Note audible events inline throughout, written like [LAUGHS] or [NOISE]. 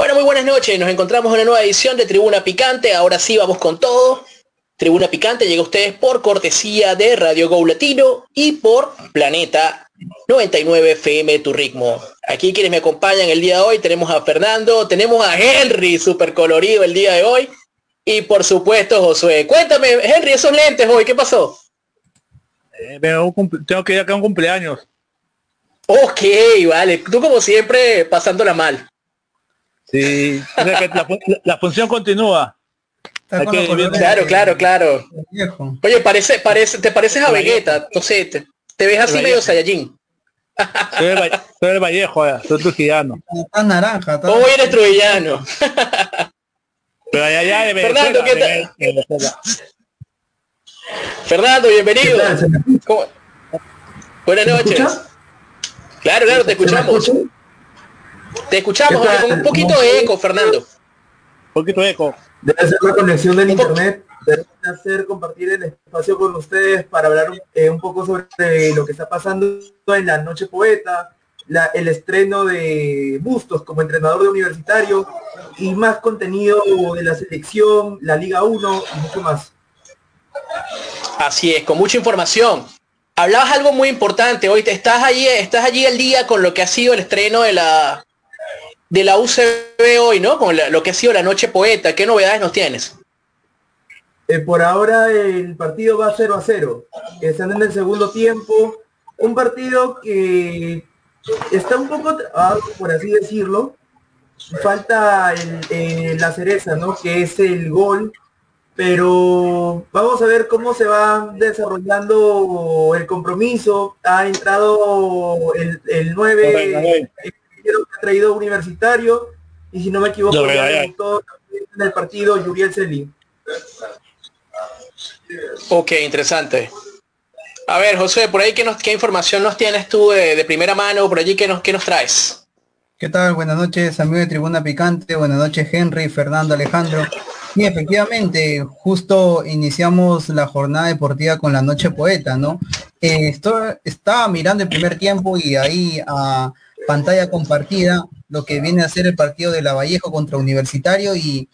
Bueno, muy buenas noches, nos encontramos en una nueva edición de Tribuna Picante, ahora sí vamos con todo. Tribuna Picante llega a ustedes por cortesía de Radio Go Latino y por Planeta 99 FM Tu Ritmo. Aquí quienes me acompañan el día de hoy tenemos a Fernando, tenemos a Henry, súper colorido el día de hoy. Y por supuesto Josué. Cuéntame, Henry, esos lentes hoy, ¿qué pasó? Eh, tengo que ir acá a un cumpleaños. Ok, vale. Tú como siempre pasándola mal. Sí, la, la, función continúa. claro, claro, claro. Oye, parece, parece, te pareces a Vegeta, entonces te, te ves así medio Saiyajin. Soy el Vallejo, soy trujillano. Está naranja. Está... Hoy eres trujillano. Pero allá, allá de Fernando, ¿qué tal? Fernando, bienvenido. Buenas noches. Claro, claro, te escuchamos. Te escuchamos con un poquito de eco, Fernando. Un poquito de eco. Debe ser la conexión del internet. Debe hacer compartir el espacio con ustedes para hablar eh, un poco sobre lo que está pasando en la Noche Poeta, la, el estreno de Bustos como entrenador de universitario y más contenido de la selección, la Liga 1 y mucho más. Así es, con mucha información. Hablabas algo muy importante, hoy te estás allí, estás allí el día con lo que ha sido el estreno de la de la UCB hoy, ¿no? Con lo que ha sido la noche poeta. ¿Qué novedades nos tienes? Eh, por ahora el partido va 0 a 0. Están en el segundo tiempo. Un partido que está un poco trabado, por así decirlo. Falta eh, la cereza, ¿no? Que es el gol. Pero vamos a ver cómo se va desarrollando el compromiso. Ha entrado el, el 9 que ha traído universitario y si no me equivoco en el partido Yuriel Celín. Ok, interesante. A ver, José, por ahí, ¿qué, nos, qué información nos tienes tú de, primera mano? Por allí, ¿qué nos, qué nos traes? ¿Qué tal? Buenas noches, amigos de Tribuna Picante. Buenas noches, Henry, Fernando, Alejandro. Y efectivamente, justo iniciamos la jornada deportiva con la Noche Poeta, ¿no? Eh, esto, estaba mirando el primer tiempo y ahí a pantalla compartida lo que viene a ser el partido de la Vallejo contra Universitario y,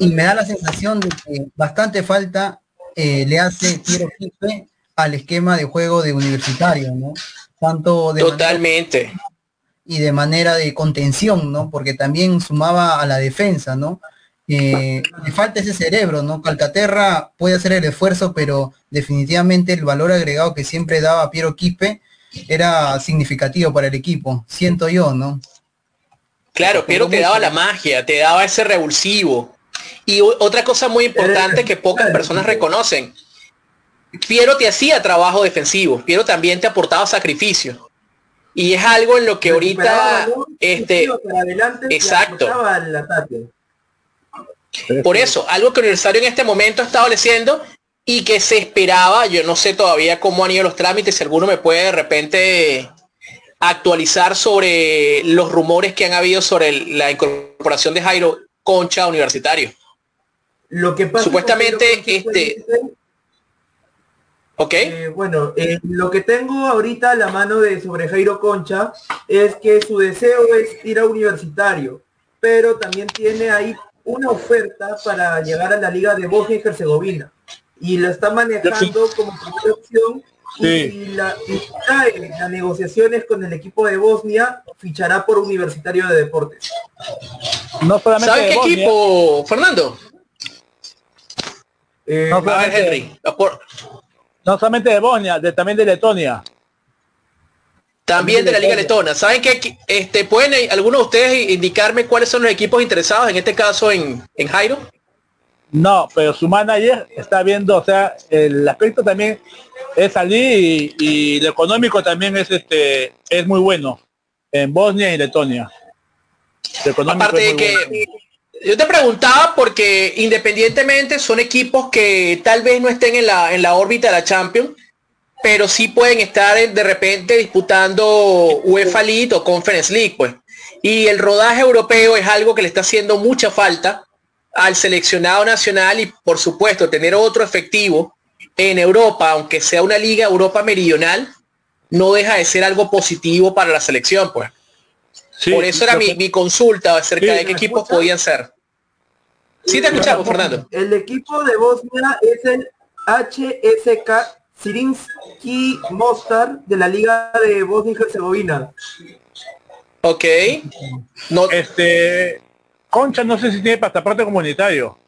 y me da la sensación de que bastante falta eh, le hace Piero Quispe al esquema de juego de Universitario, ¿no? Tanto de Totalmente. Y de manera de contención, ¿no? Porque también sumaba a la defensa, ¿no? Eh, le falta ese cerebro, ¿no? Calcaterra puede hacer el esfuerzo, pero definitivamente el valor agregado que siempre daba Piero Quispe era significativo para el equipo, siento yo, ¿no? Claro, pero te daba la magia, te daba ese revulsivo. Y otra cosa muy importante que pocas personas reconocen, Piero te hacía trabajo defensivo, Piero también te aportaba sacrificio. Y es algo en lo que ahorita, este, exacto. Por eso, algo que Universitario en este momento está estableciendo y que se esperaba, yo no sé todavía cómo han ido los trámites, si alguno me puede de repente actualizar sobre los rumores que han habido sobre la incorporación de Jairo Concha Universitario. Lo que pasa supuestamente este Ok. Eh, bueno, eh, lo que tengo ahorita a la mano de sobre Jairo Concha es que su deseo es ir a universitario, pero también tiene ahí una oferta para llegar a la Liga de Bosnia y Herzegovina y la está manejando como primera opción y, la, y las negociaciones con el equipo de Bosnia fichará por Universitario de Deportes. No ¿Sabe qué equipo, Fernando? Eh, No, ver, solamente- Henry. No solamente de Bosnia, de, también de Letonia. También de la Liga Letona. ¿Saben qué? Este, ¿Pueden algunos de ustedes indicarme cuáles son los equipos interesados, en este caso en, en Jairo? No, pero su manager está viendo, o sea, el aspecto también es salir y, y lo económico también es este es muy bueno en Bosnia y Letonia. Aparte de que bueno. yo te preguntaba porque independientemente son equipos que tal vez no estén en la, en la órbita de la Champions, pero sí pueden estar de repente disputando UEFA League o Conference League, pues. Y el rodaje europeo es algo que le está haciendo mucha falta al seleccionado nacional y por supuesto tener otro efectivo en Europa, aunque sea una liga Europa meridional, no deja de ser algo positivo para la selección, pues. Sí, Por eso era mi, mi consulta acerca Sí, de qué ¿me equipos escucha? podían ser. Sí te escuchamos, Fernando. El equipo de Bosnia es el HSK Sirinski Mostar de la Liga de Bosnia y Herzegovina. Ok. No, Este Concha no sé si tiene pasaporte comunitario.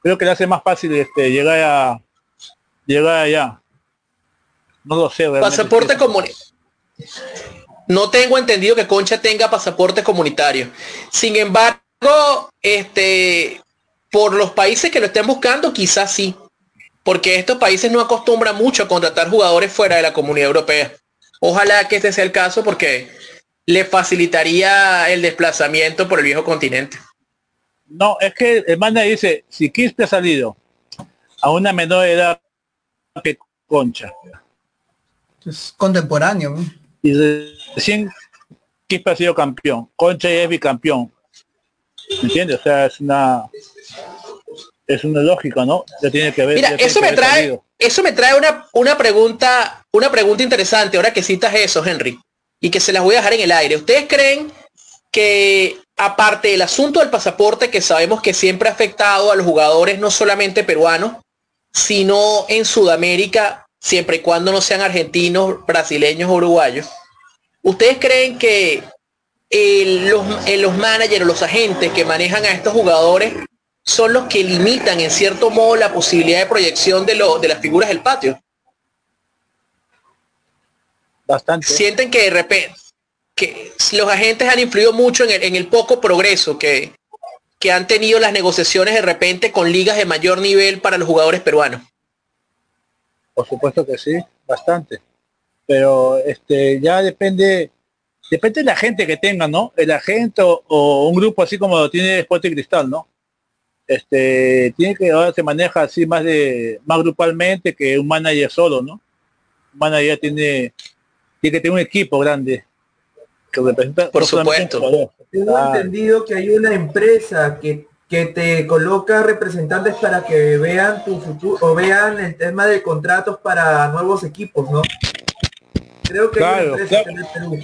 Creo que le hace más fácil este llegar a llegar allá. No lo sé. pasaporte comunitario. No tengo entendido que Concha tenga pasaporte comunitario. Sin embargo, este, por los países que lo estén buscando, quizás sí. Porque estos países no acostumbran mucho a contratar jugadores fuera de la comunidad europea. Ojalá que este sea el caso porque le facilitaría el desplazamiento por el viejo continente. No, es que el manager dice, si Quispe ha salido a una menor edad que Concha Es contemporáneo. ¿no? y recién Quispe ha sido campeón, Concha ya es bicampeón. ¿Me entiendes? O sea, es una es una lógica, ¿no? Ya tiene que ver. Mira, eso que me trae, salido. eso me trae una, una pregunta, una pregunta interesante, ahora que citas eso, Henry, y que se las voy a dejar en el aire. ¿Ustedes creen que aparte del asunto del pasaporte que sabemos que siempre ha afectado a los jugadores no solamente peruanos, sino en Sudamérica, siempre y cuando no sean argentinos, brasileños o uruguayos? ¿Ustedes creen que eh, los, eh, los managers o los agentes que manejan a estos jugadores son los que limitan en cierto modo la posibilidad de proyección de, lo, de las figuras del patio. Bastante. Sienten que de repente que los agentes han influido mucho en el, en el poco progreso que, que han tenido las negociaciones de repente con ligas de mayor nivel para los jugadores peruanos. Por supuesto que sí, bastante. Pero este ya depende, depende de la gente que tenga, ¿no? El agente o, un grupo así como lo tiene Sport y Cristal, ¿no? Este tiene que ahora se maneja así más de más grupalmente que un manager solo, ¿no? Un manager tiene tiene que tener un equipo grande que representa Por supuesto. Tengo Ah. entendido que hay una empresa que, que te coloca representantes para que vean tu futuro o vean el tema de contratos para nuevos equipos, ¿no? Creo que hay Claro, una empresa Perú.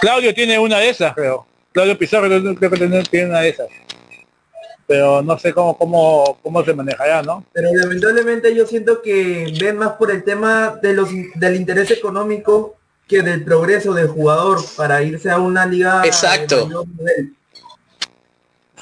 Claudio tiene una de esas, creo. Claudio Pizarro creo que tiene tiene una de esas. Pero no sé cómo, cómo, cómo se manejará, ¿no? Pero lamentablemente yo siento que ven más por el tema de los del interés económico que del progreso del jugador para irse a una liga Exacto.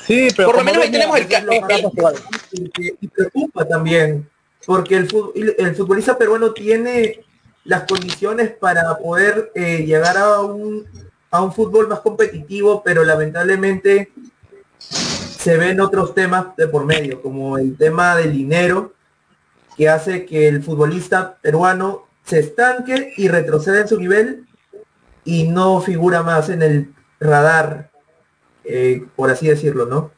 Sí, pero Por lo menos ahí tenemos el, el- y preocupa también porque el, el futbolista peruano tiene las condiciones para poder eh, llegar a un a un fútbol más competitivo pero lamentablemente se ven otros temas de por medio como el tema del dinero que hace que el futbolista peruano se estanque y retroceda en su nivel y no figura más en el radar eh, por así decirlo no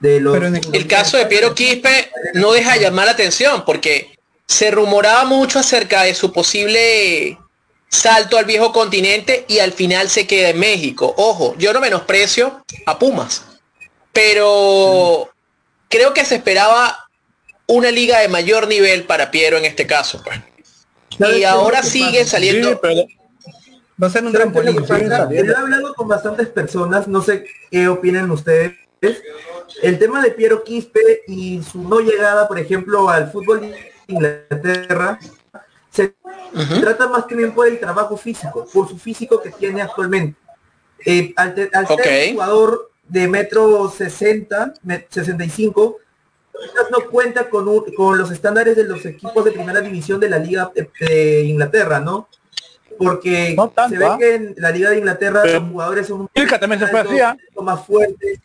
de los Pero en el- el caso de Piero Quispe no deja de llamar la atención porque se rumoraba mucho acerca de su posible salto al viejo continente y al final se queda en México. Ojo, yo no menosprecio a Pumas, pero creo que se esperaba una liga de mayor nivel para Piero en este caso. pues. ¿Sabes qué Y ahora que sigue saliendo. Sí, pero Va a ser un ¿Sabes qué es lo trampolín. que. Yo he hablado con bastantes personas, no sé qué opinan ustedes. El tema de Piero Quispe y su no llegada, por ejemplo, al fútbol de Inglaterra, se trata más también por el trabajo físico, por su físico que tiene actualmente. Eh, al, al ser un jugador de metro 60, me- 65, quizás no cuenta con, un- con los estándares de los equipos de primera división de la Liga de, Inglaterra, ¿no? Porque se ve que en la Liga de Inglaterra Pero los jugadores son también se fue altos, así, ¿ah? más fuertes.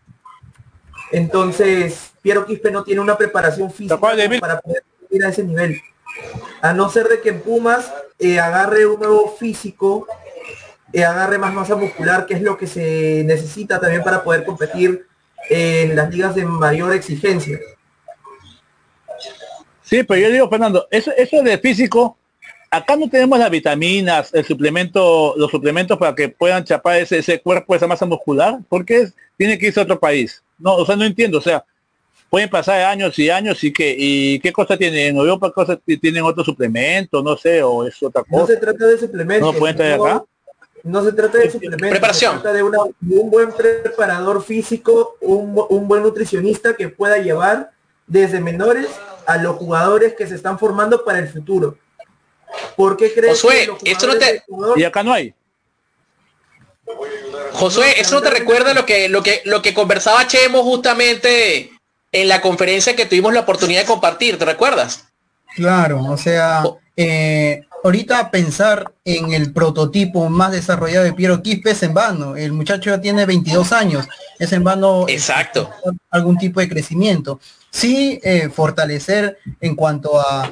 Entonces, Piero Quispe no tiene una preparación física para poder ir a ese nivel. A no ser de que en Pumas eh, agarre un nuevo físico, eh, agarre más masa muscular, que es lo que se necesita también para poder competir en las ligas de mayor exigencia. Sí, pero yo digo, Fernando, eso, eso de físico, acá no tenemos las vitaminas, el suplemento, los suplementos para que puedan chapar ese, ese cuerpo, esa masa muscular, porque es- tiene que irse a otro país. No, o sea, no entiendo, o sea, pueden pasar años y años y que, y qué cosa tienen en Europa, ¿Qué cosas ti- tienen otro suplemento, no sé, o es otra No cosa. se trata de suplementos. ¿No pueden traer no- acá? No se trata de suplementos. Preparación. Se trata de, una- de un buen preparador físico, un, un buen nutricionista que pueda llevar desde menores a los jugadores que se están formando para el futuro. ¿Por qué crees Josué, que los esto no te- Y acá no hay. Josué, ¿eso no te recuerda lo que, lo que, lo que conversaba Chemo justamente en la conferencia que tuvimos la oportunidad de compartir? ¿Te recuerdas? Claro, o sea, eh, ahorita pensar en el prototipo más desarrollado de Piero Quispe es en vano. El muchacho ya tiene 22 años, es en vano Exacto. algún tipo de crecimiento. Sí, eh, fortalecer en cuanto a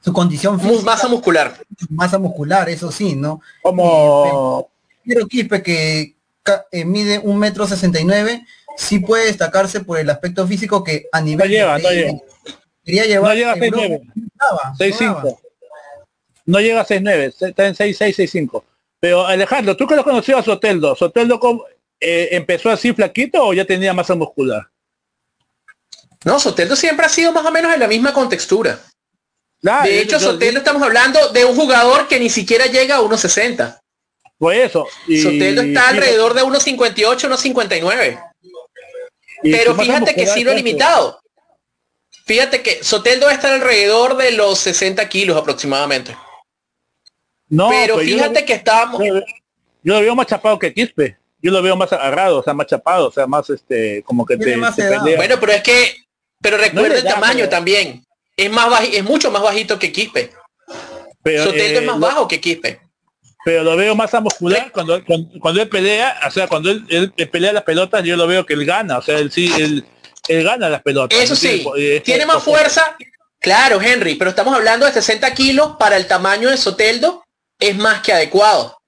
su condición física. Masa muscular. Masa muscular, eso sí, ¿no? Como Piero Quispe que eh, mide un metro sesenta y nueve, sí puede destacarse por el aspecto físico que a nivel llega, de- no llega. quería llevar No llega a Europa, 6'9". sobraba, 6'5". No llega a 6'9", está en 6'6", 6'5". Pero Alejandro, tú que lo conocías a Soteldo, ¿Soteldo eh, empezó así flaquito o ya tenía masa muscular? No, Soteldo siempre ha sido más o menos en la misma contextura. Ah, de yo- hecho, yo- Soteldo estamos hablando de un jugador que ni siquiera llega a 1.60. Por eso. y- Soteldo está alrededor de 1.58, 1.59. y Pero fíjate que sí lo limitado. Fíjate que Soteldo va a estar alrededor de los 60 kilos aproximadamente. No, pero pues fíjate lo- que estábamos... Yo, yo lo veo más chapado que Quispe. Yo lo veo más agarrado, o sea, más chapado, o sea, más este, como que te, te pelea. Bueno, pero es que, pero recuerda No el tamaño pero- también. Es más baji- es mucho más bajito que Quispe. Pero, Soteldo eh, es más lo- bajo que Quispe. pero lo veo más a muscular cuando, cuando, cuando él pelea, o sea, cuando él, él- él pelea las pelotas, yo lo veo que él gana, o sea, él sí, él, él gana las pelotas. Eso tiene sí, eh, tiene más fuerza. Claro, Henry, pero estamos hablando de 60 kilos para el tamaño de Soteldo, es más que adecuado.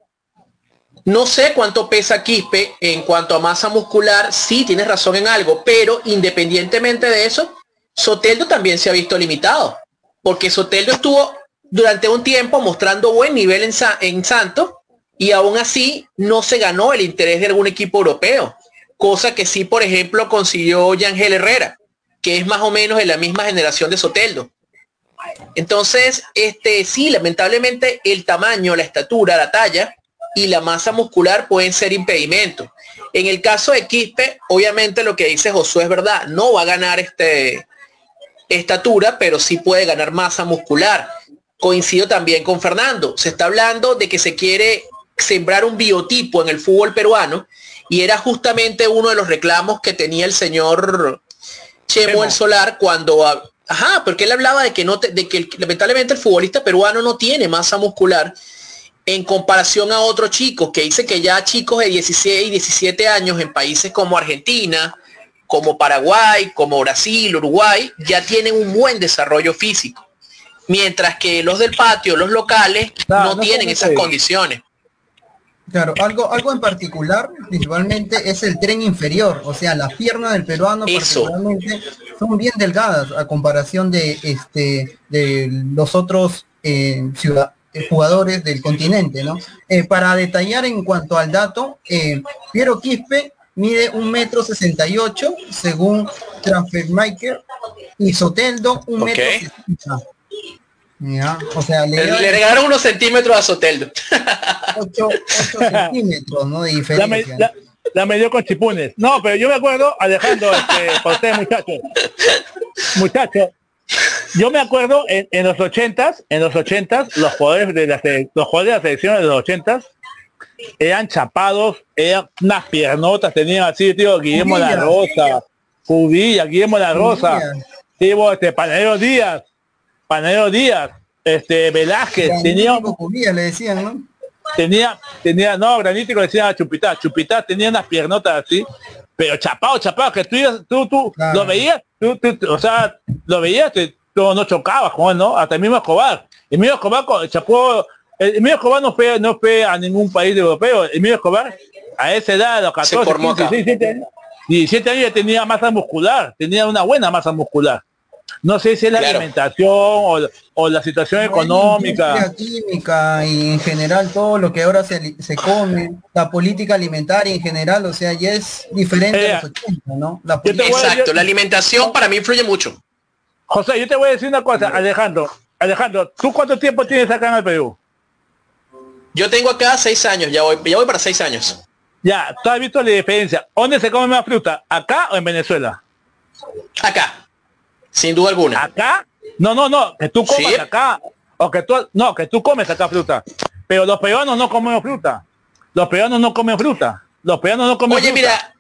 No sé cuánto pesa Quispe en cuanto a masa muscular, sí tienes razón en algo, pero independientemente de eso, Soteldo también se ha visto limitado, porque Soteldo estuvo durante un tiempo mostrando buen nivel en, en Santos y aún así no se ganó el interés de algún equipo europeo, cosa que sí, por ejemplo, consiguió Yangel Herrera, que es más o menos de la misma generación de Soteldo. Entonces, este sí, lamentablemente el tamaño, la estatura, la talla y la masa muscular pueden ser impedimentos. En el caso de Quispe, obviamente lo que dice Josué es verdad, no va a ganar este estatura, pero sí puede ganar masa muscular. Coincido también con Fernando. Se está hablando de que se quiere sembrar un biotipo en el fútbol peruano y era justamente uno de los reclamos que tenía el señor Chemo el Solar cuando ajá, porque él hablaba de que no te- de que lamentablemente el futbolista peruano no tiene masa muscular en comparación a otros chicos que dice que ya chicos de 16 y 17 años en países como Argentina, como Paraguay, como Brasil, Uruguay, ya tienen un buen desarrollo físico. Mientras que los del patio, los locales, no, no tienen esas condiciones. Claro, algo, algo en particular, principalmente, es el tren inferior, o sea, las piernas del peruano particularmente son bien delgadas a comparación de este de los otros eh, eh, jugadores del continente, ¿no? Eh, para detallar en cuanto al dato, Piero Quispe mide un metro sesenta y ocho según Transfermaker y Soteldo un metro o sea, le, le, regalaron unos centímetros a Soteldo. 8, 8 [LAUGHS] centímetros, ¿no? De diferencia. La, me, la, la con chipunes. No, pero yo me acuerdo, Alejandro, este, [LAUGHS] por ustedes muchachos. Muchachos, yo me acuerdo en, en los ochentas, en los ochentas, los jugadores de la, los jugadores de la selección de los ochentas eran chapados, eran unas piernotas, tenían así, tío, Guillermo La Rosa, Cubilla, Guillermo La Rosa, tío, este, Panadero Díaz, Panadero Díaz, este, Velázquez, tenía, le decían, ¿no? tenía, tenía, no, granítico le decían a Chupitá, Chupitá tenía unas piernotas así, pero chapado, chapado, que tú, ibas- tú, tú Claro. lo veías, tú, tú- tú- o sea, lo veías, te- tú no chocabas con él, ¿no? Hasta el mismo Escobar. El mismo Escobar chapó, el, mismo Escobar no fue, no fue a ningún país europeo, el mismo Escobar, a esa edad, a los 14, formó 15, acá. 17 años, 17 años ya tenía masa muscular, tenía una buena masa muscular. No sé si es la Claro. alimentación o, o la situación económica. La química y en general todo lo que ahora se, se come, la política alimentaria en general, o sea, ya es diferente Eh, a los 80, ¿no? La Exacto, yo- la alimentación para mí influye mucho. José, yo te voy a decir una cosa, Alejandro. Alejandro, ¿tú cuánto tiempo tienes acá en el Perú? Yo tengo acá seis años, ya voy, ya voy para seis años. Ya, ¿tú has visto la diferencia? ¿Dónde se come más fruta? ¿Acá o en Venezuela? Acá, sin duda alguna. ¿Acá? No, no, no, que tú comas Sí. acá. O que tú, no, que tú comes acá fruta. Pero los peruanos no comemos fruta. Los peruanos no comen fruta. Los peruanos no comen Oye, fruta. mira,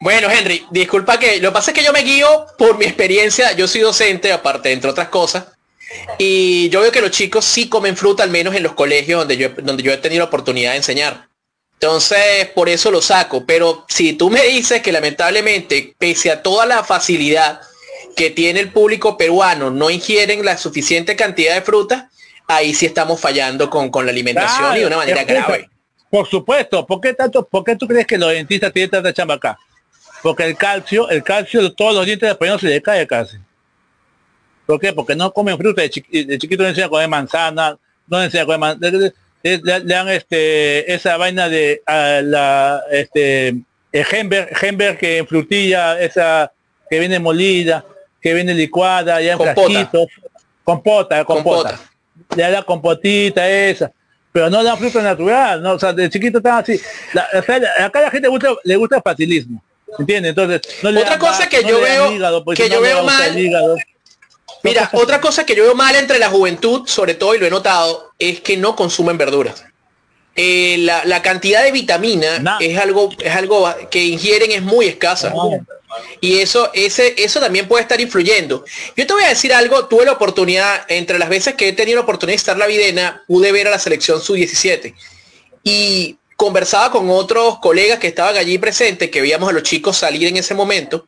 bueno, Henry, disculpa que lo que pasa es que yo me guío por mi experiencia. Yo soy docente, aparte, entre otras cosas. Y yo veo que los chicos sí comen fruta, al menos en los colegios donde yo, donde yo he tenido la oportunidad de enseñar. Entonces, por eso lo saco. Pero si tú me dices que lamentablemente, pese a toda la facilidad que tiene el público peruano, no ingieren la suficiente cantidad de fruta, ahí sí estamos fallando con, con la alimentación y de una manera grave. Por supuesto, ¿por qué tanto, por qué tú crees que los dentistas tienen tanta chamba acá? Porque el calcio, el calcio, todos los dientes de español se le cae casi. ¿Por qué? Porque no comen fruta, de, chiqui- de chiquito le enseñan a comer manzana, no enseñan a comer man- le, le- le- le dan este esa vaina de ah, la este el gember, gember que en frutilla, esa que viene molida, que viene licuada, ya en Compota. frasquitos, compota, compota Compota. le da compotita esa, pero no da fruta natural, no, o sea, de chiquito están así. La- o sea, la- acá la gente le gusta, le gusta el facilismo, ¿entiendes? Entonces, no le Otra cosa que no yo veo- hígado, porque que yo no veo mal-. Mira, otra cosa que yo veo mal entre la juventud, sobre todo, y lo he notado, es que no consumen verduras. Eh, la, la cantidad de vitamina Nah. es algo es algo que ingieren es muy escasa. Y eso, ese, eso también puede estar influyendo. Yo te voy a decir algo, tuve la oportunidad, entre las veces que he tenido la oportunidad de estar en la videna, pude ver a la selección sub-17. Y conversaba con otros colegas que estaban allí presentes, que veíamos a los chicos salir en ese momento.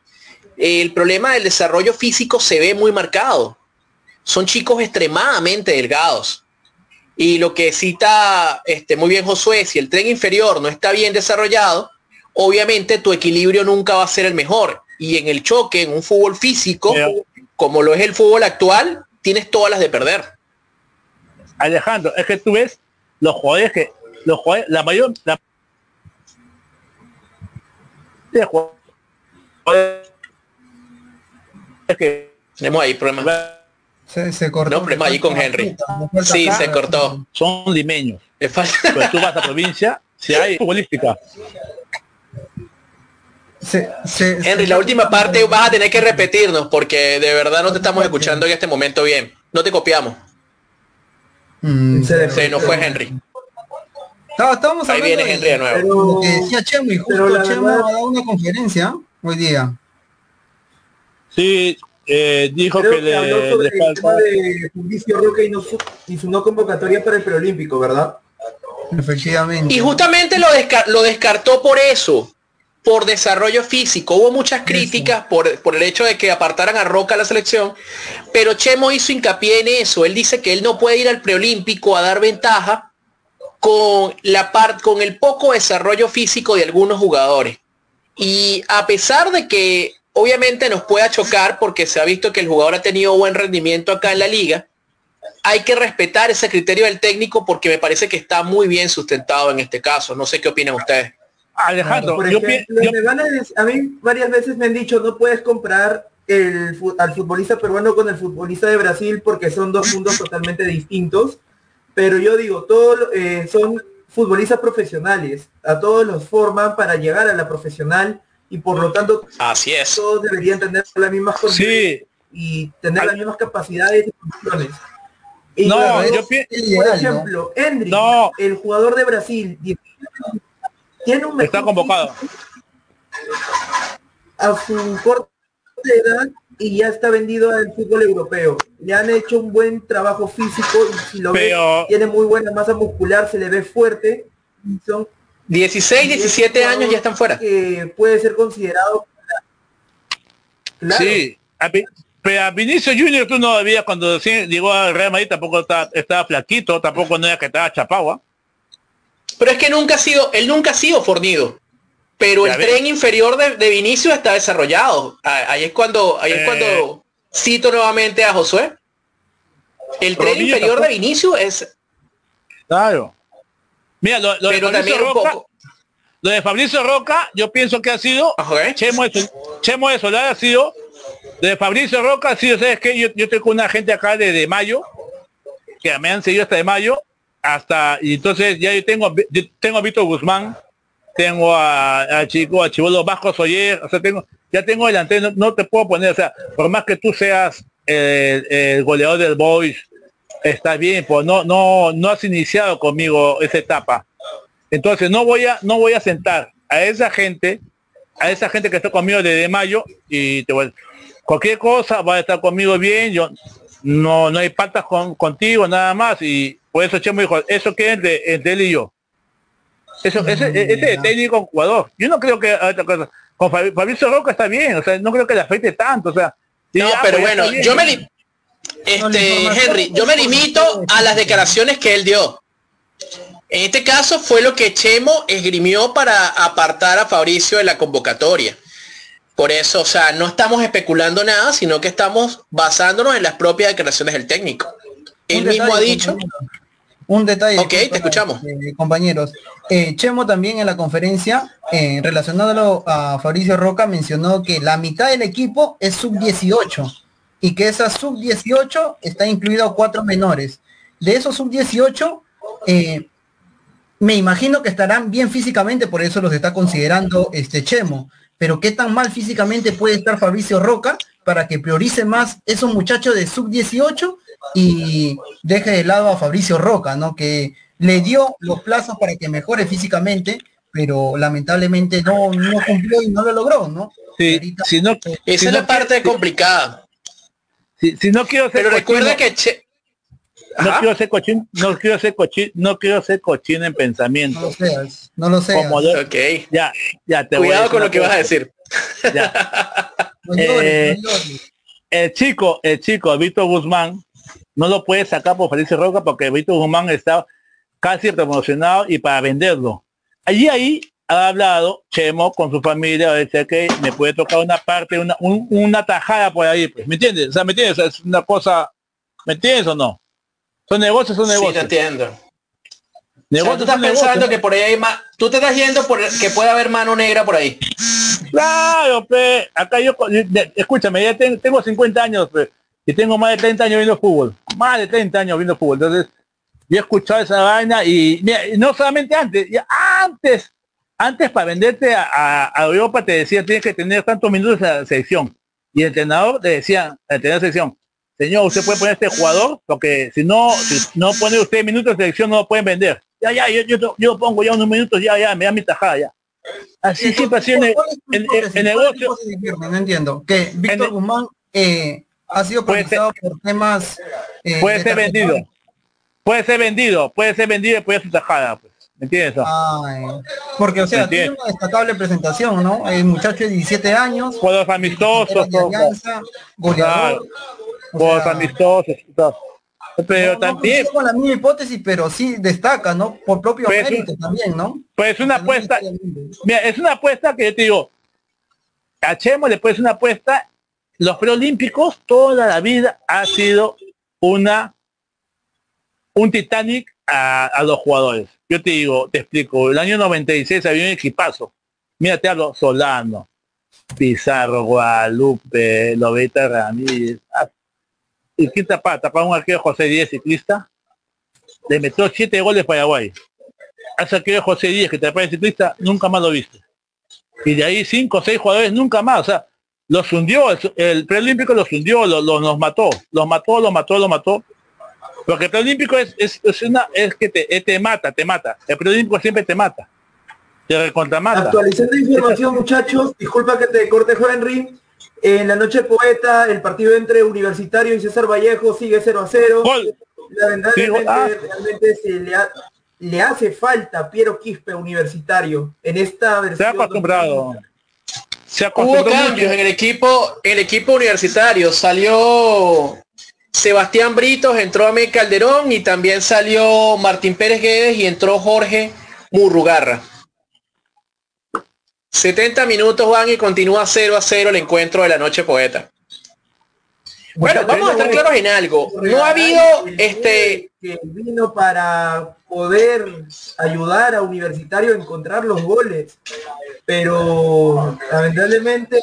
El problema del desarrollo físico se ve muy marcado. Son chicos extremadamente delgados. Y lo que cita este, muy bien Josué, si el tren inferior no está bien desarrollado, obviamente tu equilibrio nunca va a ser el mejor. Y en el choque, en un fútbol físico, como lo es el fútbol actual, tienes todas las de perder. Alejandro, es que tú ves los jugadores que, los jugadores, la mayor, la jugadores que Tenemos ahí problemas. Se, se cortó. No, problema ahí con Henry. Sí, se cortó. son limeños. Le falta- Pero tú vas a provincia, si hay futbolística. Se- se- Henry, se- la última parte vas a tener que repetirnos porque de verdad no te estamos escuchando en este momento bien. No te copiamos. Mm, Se- Se nos fue Henry. Estábamos Ahí viene Henry de nuevo. Pero, lo que decía Chemo y pero justo Chemo verdad- ha dado una conferencia hoy día. Sí, eh, dijo creo que le, habló sobre le el falta tema de Roca y, no su- y su no convocatoria para el preolímpico, ¿verdad? Efectivamente. Y justamente lo, desca- lo descartó por eso, por desarrollo físico. Hubo muchas críticas por, por el hecho de que apartaran a Roca a la selección, pero Chemo hizo hincapié en eso. Él dice que él no puede ir al preolímpico a dar ventaja con la par- con el poco desarrollo físico de algunos jugadores. Y a pesar de que obviamente nos pueda chocar porque se ha visto que el jugador ha tenido buen rendimiento acá en la liga, hay que respetar ese criterio del técnico porque me parece que está muy bien sustentado en este caso. No sé qué opinan ustedes. Alejandro, Por ejemplo, yo- me van a, mí varias veces me han dicho no puedes comprar el, al futbolista peruano con el futbolista de Brasil porque son dos mundos totalmente distintos. Pero yo digo, todos eh, son futbolistas profesionales, a todos los forman para llegar a la profesional y por lo tanto Así es. todos deberían tener las mismas condiciones sí, y tener Al- las mismas capacidades y condiciones. Y No, claro, yo pi- por ejemplo, Henry, No. el jugador de Brasil, tiene un está convocado. a su corta edad y ya está vendido al fútbol europeo. Le han hecho un buen trabajo físico y si lo Pero- ve, tiene muy buena masa muscular, se le ve fuerte. y Son 16, 17 años ya están fuera. que puede ser considerado Claro. Sí, a pero a Vinicio Junior tú no había cuando llegó al Real Madrid tampoco estaba, estaba flaquito, tampoco no era que estaba chapado. ¿ah? Pero es que nunca ha sido, él nunca ha sido fornido. Pero Ya el ves. tren inferior de, de Vinicio está desarrollado. Ah, Ahí es cuando, ahí es Eh. cuando cito nuevamente a Josué. El tren inferior de. Vinicio es, Claro. Mira, lo, lo de Fabricio Roca, poco. lo de Fabricio Roca, yo pienso que ha sido ¿eh? Chemo de, Chemo de Solar ha sido de Fabricio Roca ha sido, ¿sabes qué? Yo, yo estoy con una gente acá de, de mayo, que me han seguido hasta de mayo, hasta, y entonces ya yo tengo, yo tengo a Víctor Guzmán, tengo a, a Chico, a Chivolo Vasco Soyer, o sea, tengo, ya tengo delante, no, no te puedo poner, o sea, por más que tú seas el, el goleador del Boys, está bien, pues no, no, no has iniciado conmigo esa etapa. Entonces no voy a, no voy a sentar a esa gente, a esa gente que está conmigo desde mayo y te voy, cualquier cosa va a estar conmigo bien, yo no, no hay patas con, contigo, nada más, y por eso Chemo dijo, eso que es de, entre él y yo. Eso, ese, ese es técnico jugador. Yo no creo que otra cosa. Con Fabi- Fabricio Roca está bien, o sea, no creo que le afecte tanto, o sea. No, ya, pero pues, bueno, yo me li- este Henry, yo me limito a las declaraciones que él dio. En este caso fue lo que Chemo esgrimió para apartar a Fabricio de la convocatoria. Por eso, o sea, no estamos especulando nada, sino que estamos basándonos en las propias declaraciones del técnico. Él mismo ha dicho. Un detalle. Ok, te escuchamos. eh, compañeros. Eh, Chemo también en la conferencia, eh, relacionándolo a Fabricio Roca, mencionó que la mitad del equipo es sub-18 y que esa sub-18 está incluido a cuatro menores. De esos sub-18, eh, me imagino que estarán bien físicamente, por eso los está considerando este Chemo. Pero qué tan mal físicamente puede estar Fabricio Roca para que priorice más esos muchachos de sub-18 y deje de lado a Fabricio Roca, ¿no? Que le dio los plazos para que mejore físicamente, pero lamentablemente no, no cumplió y no lo logró, ¿no? Sí, Ahorita- si no, esa si es no la parte complicada. Si, si no quiero ser Pero recuerda que Che- no quiero ser cochino, no quiero ser cochino, no quiero ser cochino en No pensamiento. lo seas, no lo seas. Como lo- Ok. ya, ya te voy a Cuidado decir con lo que vas a decir. Ya. [LAUGHS] No llores, Eh, no. El chico, el chico, Víctor Guzmán, no lo puede sacar por Felice Roca porque Víctor Guzmán está casi promocionado y para venderlo. Allí ahí ha hablado Chemo con su familia, dice que me puede tocar una parte, una, un- una tajada por ahí, pues, ¿me entiendes? O sea, ¿me entiendes? O sea, es una cosa, ¿me entiendes o no? Son negocios, son Sí, te negocios. entiendo. O sea, negocios tú estás pensando negocios. que por ahí hay más, tú te estás yendo por que puede haber mano negra por ahí. Claro, pe, acá yo, escúchame, ya ten- tengo 50 años, pe, y tengo más de 30 años viendo fútbol, más de 30 años viendo fútbol, entonces yo he escuchado esa vaina y mira, y no solamente antes, ya antes, antes para venderte a, a- a Europa te decía tienes que tener tantos minutos en la selección y el entrenador te decía, el entrenador de selección, señor, usted puede poner este jugador porque si no, si no pone usted minutos en selección no lo pueden vender. Ya, ya, yo, yo, yo pongo ya unos minutos, ya, ya, me da mi tajada ya. Así siempre sido en el- ¿Cuál es tu en- negocio. No entiendo. Que Víctor Guzmán eh, ha sido procesado por temas... eh, puede de ser vendido. Puede ser vendido, puede ser vendido y puede ser tajada, pues. ¿Me entiendes? Ay, porque, o sea, tiene una destacable presentación, ¿no? El muchacho de 17 años, Juegos amistosos, alianza, goleador. juegos sea, amistosos, todo. Pero no- también, con la misma hipótesis, pero sí destaca, ¿no? Por propio Pues, mérito también, ¿no? pues una apuesta, mira, es una apuesta que yo te digo, a Chemo le puedes una apuesta, los preolímpicos toda la vida ha sido una un Titanic a, a los jugadores. Yo te digo, te explico, el año 96 había un equipazo. Mira, te hablo Solano, Pizarro, Guadalupe, Lobeta Ramírez. ah, ¿Y quién tapa? Tapa un arquero José Díez ciclista. Le metió siete goles Paraguay. Ese arquero José Díez que tapa el ciclista, nunca más lo viste. Y de ahí cinco o seis jugadores nunca más. O sea, los hundió, el, el preolímpico los hundió, los, los, los mató, los mató, los mató, los mató. Porque el preolímpico es, es, es una, es que te, eh, te mata, te mata. El preolímpico siempre te mata. Te recontramata. Actualizando información, muchachos, disculpa que te corte Henry. En la noche poeta, el partido entre Universitario y César Vallejo sigue 0 a 0. Lamentablemente, ah. realmente se le, ha- le hace falta Piero Quispe Universitario en esta versión. Se ha acostumbrado. Se Hubo cambios mucho. en el equipo, en el equipo universitario. Salió Sebastián Britos, entró Amé Calderón y también salió Martín Pérez Guedes y entró Jorge Murrugarra. 70 minutos van y continúa 0 a 0 el encuentro de la noche poeta. Bueno, vamos a estar claros en algo. No ha habido este que vino para poder ayudar a Universitario a encontrar los goles. Pero lamentablemente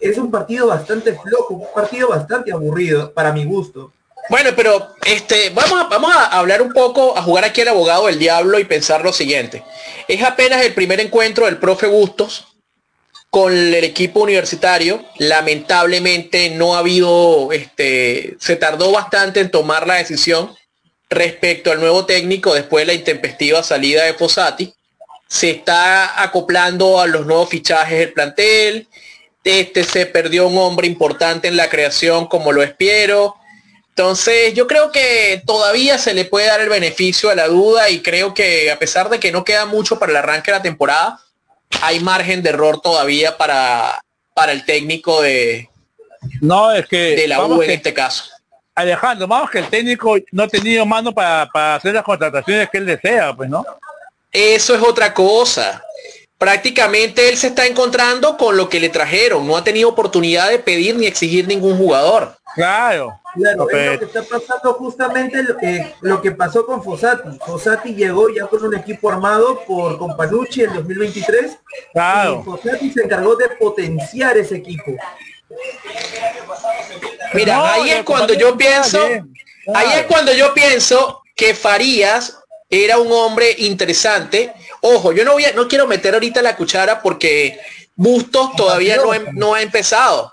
es un partido bastante flojo, un partido bastante aburrido para mi gusto. Bueno, pero este, vamos, a, vamos a hablar un poco, a jugar aquí al abogado del diablo y pensar lo siguiente. Es apenas el primer encuentro del profe Bustos con el equipo universitario. Lamentablemente no ha habido, este, se tardó bastante en tomar la decisión respecto al nuevo técnico después de la intempestiva salida de Fossati. Se está acoplando a los nuevos fichajes del plantel. Este se perdió un hombre importante en la creación como lo es Piero. Entonces yo creo que todavía se le puede dar el beneficio a la duda y creo que a pesar de que no queda mucho para el arranque de la temporada, hay margen de error todavía para, para el técnico de, No, es que. de la U en que- este caso. Alejandro, vamos que el técnico no ha tenido mano para, para hacer las contrataciones que él desea, pues, ¿no? Eso es otra cosa. Prácticamente él se está encontrando con lo que le trajeron. No ha tenido oportunidad de pedir ni exigir ningún jugador. Claro. Claro, Ok. es lo que está pasando justamente lo que, lo que pasó con Fossati. Fossati llegó ya con un equipo armado por Companucci en 2023 Claro. y Fossati se encargó de potenciar ese equipo. Mira, No, ahí es cuando yo pienso, ahí es cuando yo pienso que Farías era un hombre interesante. Ojo, yo no voy a, no quiero meter ahorita la cuchara porque Bustos todavía no, ha- no ha empezado.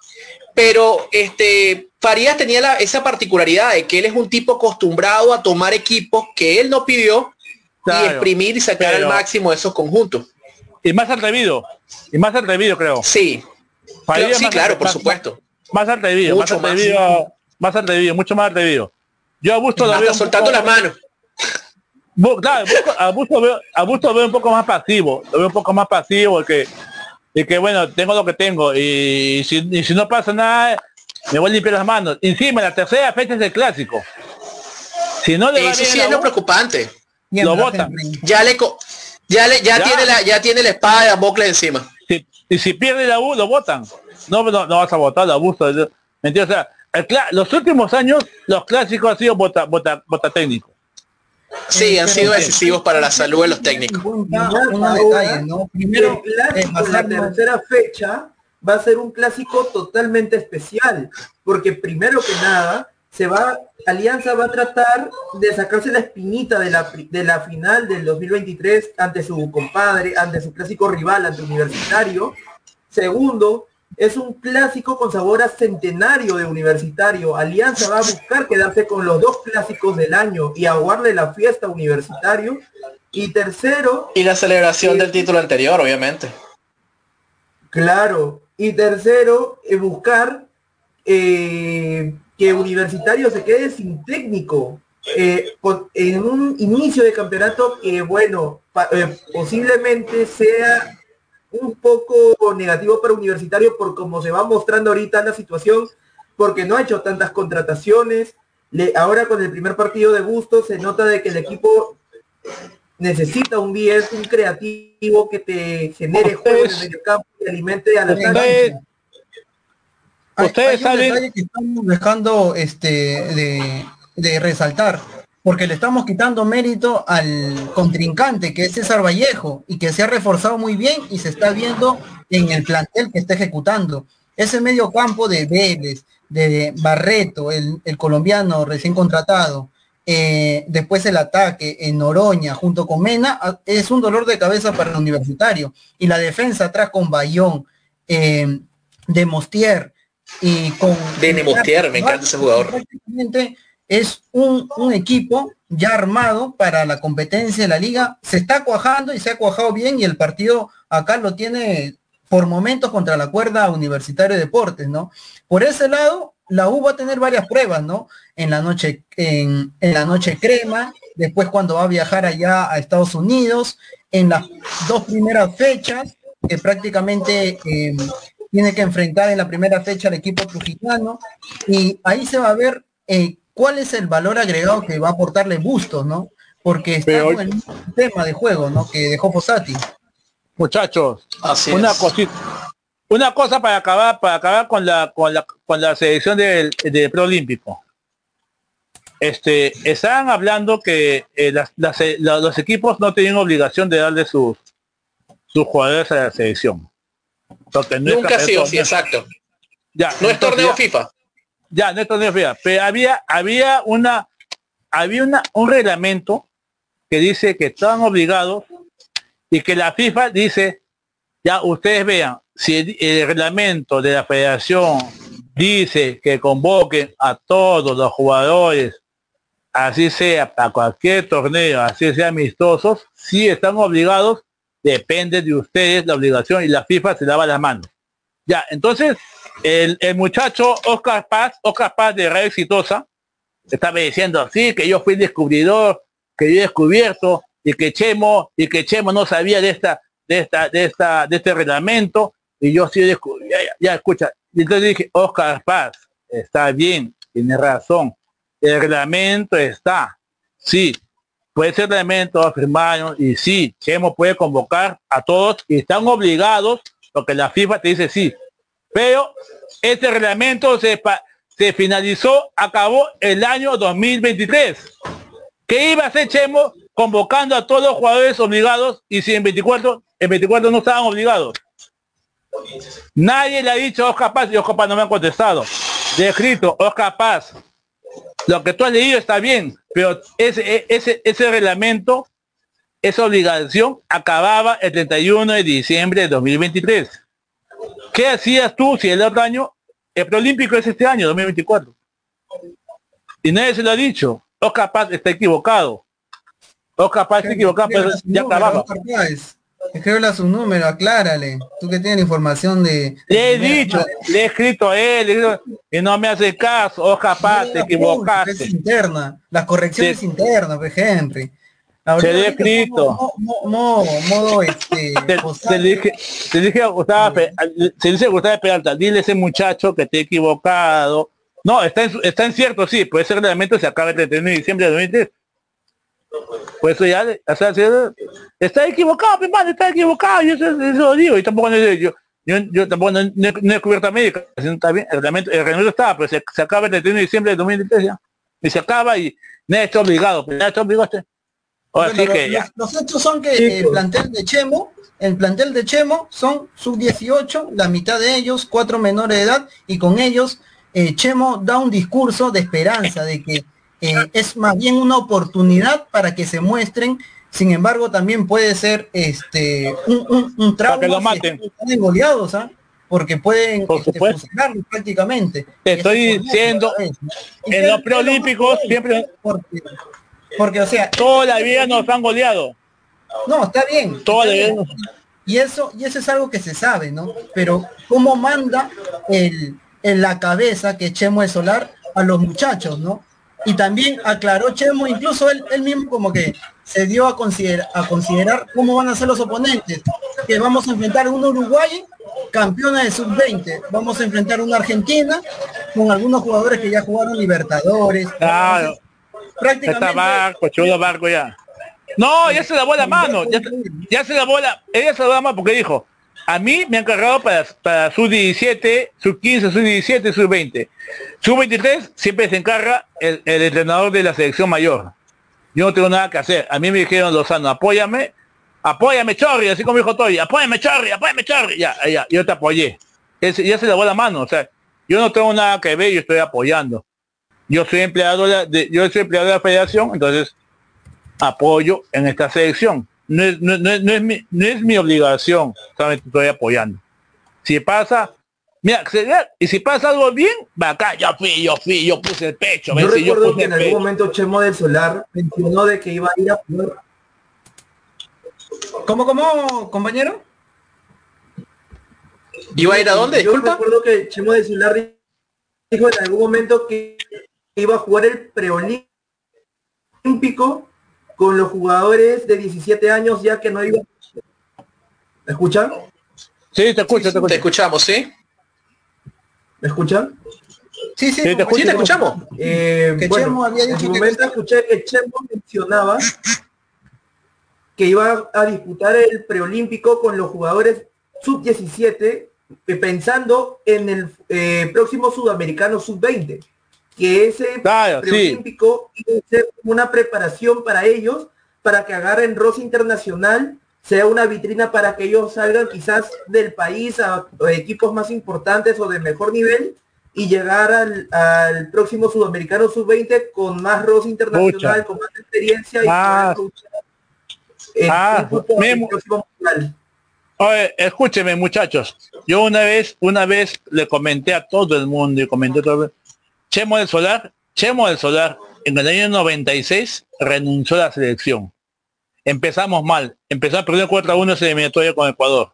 Pero este Farías tenía la- esa particularidad de que él es un tipo acostumbrado a tomar equipos que él no pidió y Claro, exprimir y sacar al máximo esos conjuntos. Y más atrevido. Y más atrevido, creo. Sí, Farías Claro, sí, más claro, por más- supuesto. Más atrevido, Mucho más atrevido, más atrevido, mucho más atrevido. Yo a Busto lo Hasta veo un soltando poco- las manos. Bu- claro, Busco- a Busto veo, a Busto veo un poco más pasivo, lo veo un poco más pasivo que y que bueno, tengo lo que tengo y si, y si no pasa nada, me voy a limpiar las manos. Encima, la tercera fecha es el clásico. Si no le va Eso bien sí es la lo preocupante. lo botan. Ya le co- ya le ya, Ya. tiene la ya tiene la espada de Damocles encima. Si- y si pierde la U, lo votan. No, no, no vas a votar a Busto. Mentira, o sea, el los últimos años, los clásicos han sido vota, vota, vota técnico. Sí, han sido decisivos para la salud de los técnicos. Detalles, ¿no? Primero, eh, la tercera fecha va a ser un clásico totalmente especial, porque primero que nada, se va, Alianza va a tratar de sacarse la espinita de la, de la final del 2023 ante su compadre, ante su clásico rival, ante Universitario. Segundo, es un clásico con sabor a centenario de Universitario. Alianza va a buscar quedarse con los dos clásicos del año y aguarle la fiesta Universitario. Y tercero, Y la celebración del título anterior, obviamente. Claro. Y tercero, eh, buscar eh, que Universitario se quede sin técnico. eh, con- en un inicio de campeonato que, bueno, pa- eh, posiblemente sea un poco negativo para Universitario por cómo se va mostrando ahorita la situación, porque no ha hecho tantas contrataciones. Le- ahora con el primer partido de gusto se nota de que el equipo necesita un 10, un creativo que te genere juego en el campo y alimente a la Ustedes- Hay- Ustedes hay un saben- detalle que estamos dejando este, de, de resaltar, porque le estamos quitando mérito al contrincante, que es César Vallejo, y que se ha reforzado muy bien y se está viendo en el plantel que está ejecutando. Ese medio campo de Vélez, de Barreto, el, el colombiano recién contratado, eh, después el ataque en Noroña junto con Mena, a- es un dolor de cabeza para el universitario. Y la defensa atrás con Bayón, eh, de Mostier y con... De Nemostier, me encanta ese jugador. Prácticamente es un, un equipo ya armado para la competencia de la liga. Se está cuajando y se ha cuajado bien y el partido acá lo tiene por momentos contra la cuerda Universitario de Deportes, ¿no? Por ese lado, la U va a tener varias pruebas, ¿no? En la noche, en, en la noche crema, después cuando va a viajar allá a Estados Unidos, en las dos primeras fechas, que prácticamente eh, tiene que enfrentar en la primera fecha al equipo trujillano, y ahí se va a ver eh, cuál es el valor agregado que va a aportarle Bustos, ¿no? Porque está Pero- con el mismo tema de juego, ¿no? Que dejó Fossati. Muchachos, Así una es. cosita, una cosa para acabar, para acabar con la con la con la selección del, del preolímpico. Este, estaban hablando que eh, las- las- eh, la- los equipos no tenían obligación de darle sus sus jugadores a la selección. Nunca ha sido así, exacto. Ya, No es torneo ya- FIFA. Ya, es torneo FIFA, pero había, había una, había una, un reglamento que dice que estaban obligados y que la FIFA dice, ya ustedes vean, si el, el reglamento de la federación dice que convoquen a todos los jugadores, así sea para cualquier torneo, así sea amistosos, si están obligados, depende de ustedes la obligación y la FIFA se lava las manos. Ya, entonces, el, muchacho Oscar Paz, Oscar Paz de Radio Exitosa, estaba diciendo, sí, que yo fui descubridor, que yo he descubierto, y que Chemo, y que Chemo no sabía de esta, de esta, de esta, de este reglamento, y yo sí descubrí, ya, ya, escucha. Y entonces dije, Oscar Paz, está bien, tiene razón. El reglamento está, sí, puede ser reglamento firmado, y sí, Chemo puede convocar a todos, y están obligados, porque la FIFA te dice sí, pero este reglamento se, finalizó, acabó el año 2023. ¿Qué iba a hacer Chemo convocando a todos los jugadores obligados y si en 24, en 24 no estaban obligados? Nadie le ha dicho a Oscar Paz y Oscar Paz no me han contestado. De escrito, Oscar Paz, lo que tú has leído está bien, pero ese, e- ese, ese reglamento, esa obligación acababa el 31 de diciembre de 2023. ¿Qué hacías tú si el otro año, el preolímpico es este año, 2024? Y nadie se lo ha dicho. Oscar Paz está equivocado. Oscar Paz está equivocado, pero ya acababa. Escríbele su número, aclárale. Tú que tienes la información de... Le he dicho, le he escrito a él, y no me hace caso. Oscar Paz, te Es equivocaste. interna. Las correcciones Sí. internas, pues, Henry. Se le he Ahorita escrito. mo- mo- mo- modo este [LAUGHS] Te, te dije, te dije a Gustavo, se dice Gustavo Peralta, dile a ese muchacho que te he equivocado. No, está en, está en cierto, sí, pues ese reglamento se acaba el 31 de diciembre de 2003. Por eso ya, o sea, se- está equivocado, mi madre, está equivocado, yo eso, eso lo digo, y tampoco no, yo, yo, yo tampoco no, no he- no he médica, no está bien, el reglamento, el reglamento está, pero se, se acaba el 31 de diciembre de 2003 ya, y se acaba y nadie está obligado, pero nadie está obligado este- Ahora Bueno, sí que los, ya. los- hechos son que el plantel de Chemo, el plantel de Chemo son sub 18, la mitad de ellos, cuatro menores de edad, y con ellos eh, Chemo da un discurso de esperanza, de que eh, es más bien una oportunidad para que se muestren. Sin embargo, también puede ser este un, un, un trauma que lo si maten. están goleados, ¿ah? porque pueden Por este, prácticamente. Te estoy diciendo, en los preolímpicos siempre, porque, porque o sea, toda la vida nos han goleado. no, está bien. Toda está la vida. Y eso, y eso es algo que se sabe, ¿no? Pero cómo manda el, en la cabeza que Chemo es solar a los muchachos, ¿no? Y también aclaró Chemo, incluso él, él mismo como que se dio a considerar, a considerar cómo van a ser los oponentes. Que vamos a enfrentar a un Uruguay campeona de sub-20. Vamos a enfrentar a una Argentina con algunos jugadores que ya jugaron Libertadores. Claro. Prácticamente barco, chulo barco ya. No, ya se lavó la mano, ya, se lavó la, ella se lavó la mano porque dijo, a mí me han cargado para, para sub 17, sub 15, sub 17, sub 20. Sub 23 siempre se encarga el, entrenador de la selección mayor. Yo no tengo nada que hacer. A mí me dijeron Lozano, apóyame, apóyame Chorri, así como dijo Toy, apóyame Chorri, apóyame Chorri. Ya, ya, yo te apoyé. Ese- ya se lavó la mano, o sea, yo no tengo nada que ver, yo estoy apoyando. Yo soy empleado de, la- de- yo soy empleado de la federación, entonces apoyo en esta selección. No es, no, no es- no es mi, no es mi obligación, solamente estoy apoyando. Si pasa, mira, se- y si pasa algo bien, va acá, yo fui, yo fui, yo puse el pecho. Yo recuerdo puse que en algún pecho. momento Chemo del Solar mencionó de que iba a ir a jugar ¿Cómo, cómo, compañero? ¿Iba a ir a dónde? Yo Disculpa. recuerdo que Chemo de Solar dijo en algún momento que iba a jugar el preolímpico con los jugadores de 17 años ya que no iba. ¿Me escuchan? Sí, te escucho, te Te escucho. escuchamos, ¿sí? ¿Me escuchan? Sí, sí, Sí, te Sí, te escuchamos. Eh, Que bueno, Chemo había en dicho su que momento escuché que Chemo mencionaba que iba a disputar el preolímpico con los jugadores sub-17 eh, pensando en el eh, próximo sudamericano sub-20 que ese Claro, sí. preolímpico a ser una preparación para ellos para que agarren roce internacional sea una vitrina para que ellos salgan quizás del país a, a equipos más importantes o de mejor nivel y llegar al, al próximo sudamericano sub-20 con más roce internacional, con más experiencia y Ah. poder luchar en Ah, el próximo mundial. Oye, escúcheme muchachos. Yo una vez, una vez le comenté a todo el mundo y comenté a todo el- Chemo del Solar, Chemo del Solar, en el año 96 renunció a la selección. Empezamos mal. Empezamos perdiendo 4 a 1 esa eliminatoria con Ecuador.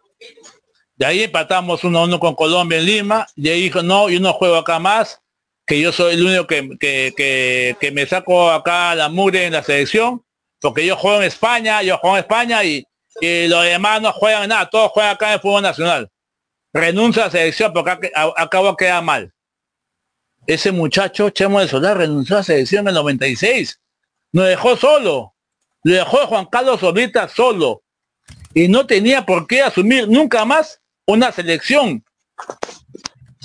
De ahí empatamos 1 a 1 con Colombia en Lima. Y ahí dijo, no, yo no juego acá más, que yo soy el único que, que, que, me saco acá la mugre en la selección, porque yo juego en España, yo juego en España y, y los demás no juegan nada, todos juegan acá en el fútbol nacional. Renuncia a la selección porque ac- a- acabo queda mal. Ese muchacho, Chemo del Solar, renunció a la selección en el 96. Nos dejó solo. Lo dejó a Juan Carlos Obrita solo. Y no tenía por qué asumir nunca más una selección.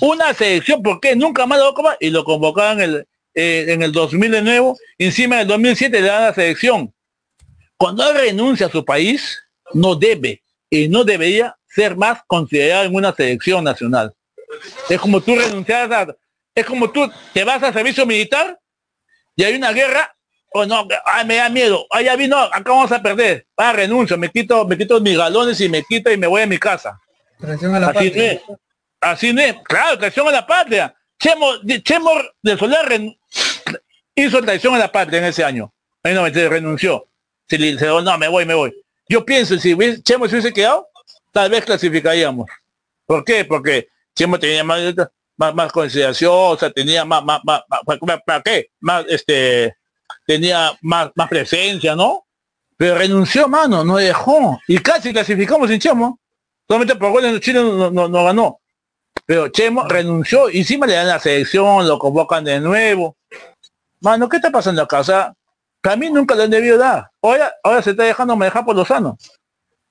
Una selección, ¿por qué? Nunca más lo convocaban y lo convocaban en el, eh, en el 2000 de nuevo. Encima en el 2007 le dan la selección. Cuando él renuncia a su país, no debe y no debería ser más considerado en una selección nacional. Es como tú renuncias a, es como tú te vas al servicio militar y hay una guerra, o no, ay, me da miedo, ay, ya vino, acá vamos a perder, ah, renuncio, me quito, me quito mis galones y me quito y me voy a mi casa. Traición a la Así no patria. es. Así no es. Claro, traición a la patria. Chemo, Chemo de Solar hizo traición a la patria en ese año. El 93 renunció. Se le dijo, no, me voy, me voy. Yo pienso, si hubiese- Chemo se hubiese quedado, tal vez clasificaríamos. ¿Por qué? Porque Chemo tenía más, más, más consideración, tenía más, más, más, ¿para, para qué? Más, este, tenía más, más presencia, ¿no? Pero renunció, mano, no dejó. Y casi clasificamos sin Chemo. Solamente por goles Chile no, no, no ganó. Pero Chemo renunció, y encima le dan la selección, lo convocan de nuevo. Mano, ¿qué está pasando acá? O sea, que a mí nunca le han debido dar. Ahora, ahora se está dejando manejar por Lozano.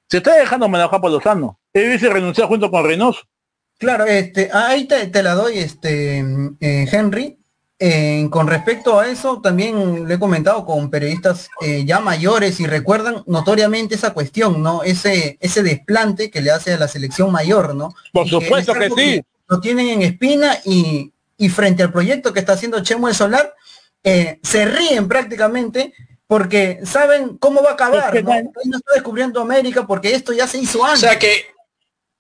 Se está dejando manejar por Lozano. Él hubiese renunciado junto con Reynoso. Claro, este, ahí te, te la doy, este, eh, Henry. Eh, con respecto a eso, también le he comentado con periodistas eh, ya mayores y recuerdan notoriamente esa cuestión, ¿no? Ese, ese desplante que le hace a la selección mayor, ¿no? Por supuesto es que sí. Lo tienen en espina y, y frente al proyecto que está haciendo Chemo el Solar, eh, se ríen prácticamente porque saben cómo va a acabar, ¿no? no- está descubriendo América porque esto ya se hizo O antes. sea que, ¿Por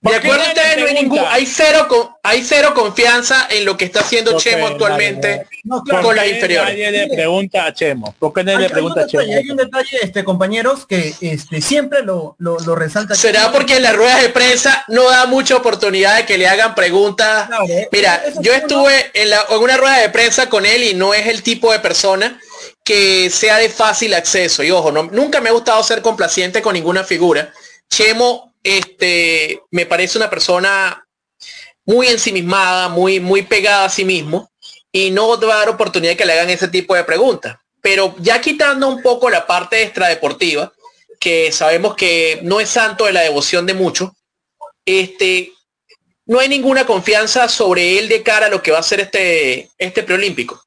de acuerdo a ustedes, no hay ningún, hay cero, con- hay cero confianza en lo que está haciendo Chemo actualmente No, ¿Por claro, con las inferiores. Nadie le pregunta a Chemo. ¿Por qué nadie Hay, le pregunta a Chemo? detalle, hay un detalle, este, compañeros, que este, siempre lo, lo, lo resalta. ¿Será porque en las ruedas de prensa no da mucha oportunidad de que le hagan preguntas? Claro, Mira, yo estuve en, la- en una rueda de prensa con él y no es el tipo de persona que sea de fácil acceso. Y ojo, no, nunca me ha gustado ser complaciente con ninguna figura. Chemo, este, me parece una persona muy ensimismada, muy, muy pegada a sí mismo y no va a dar oportunidad de que le hagan ese tipo de preguntas. Pero ya quitando un poco la parte extradeportiva, que sabemos que no es santo de la devoción de muchos, este, no hay ninguna confianza sobre él de cara a lo que va a ser este, este preolímpico.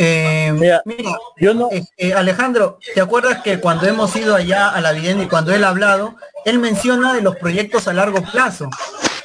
Eh, Mira, mira, Yo no, eh, eh, Alejandro, ¿te acuerdas que cuando hemos ido allá a la vivienda y cuando él ha hablado, él menciona de los proyectos a largo plazo?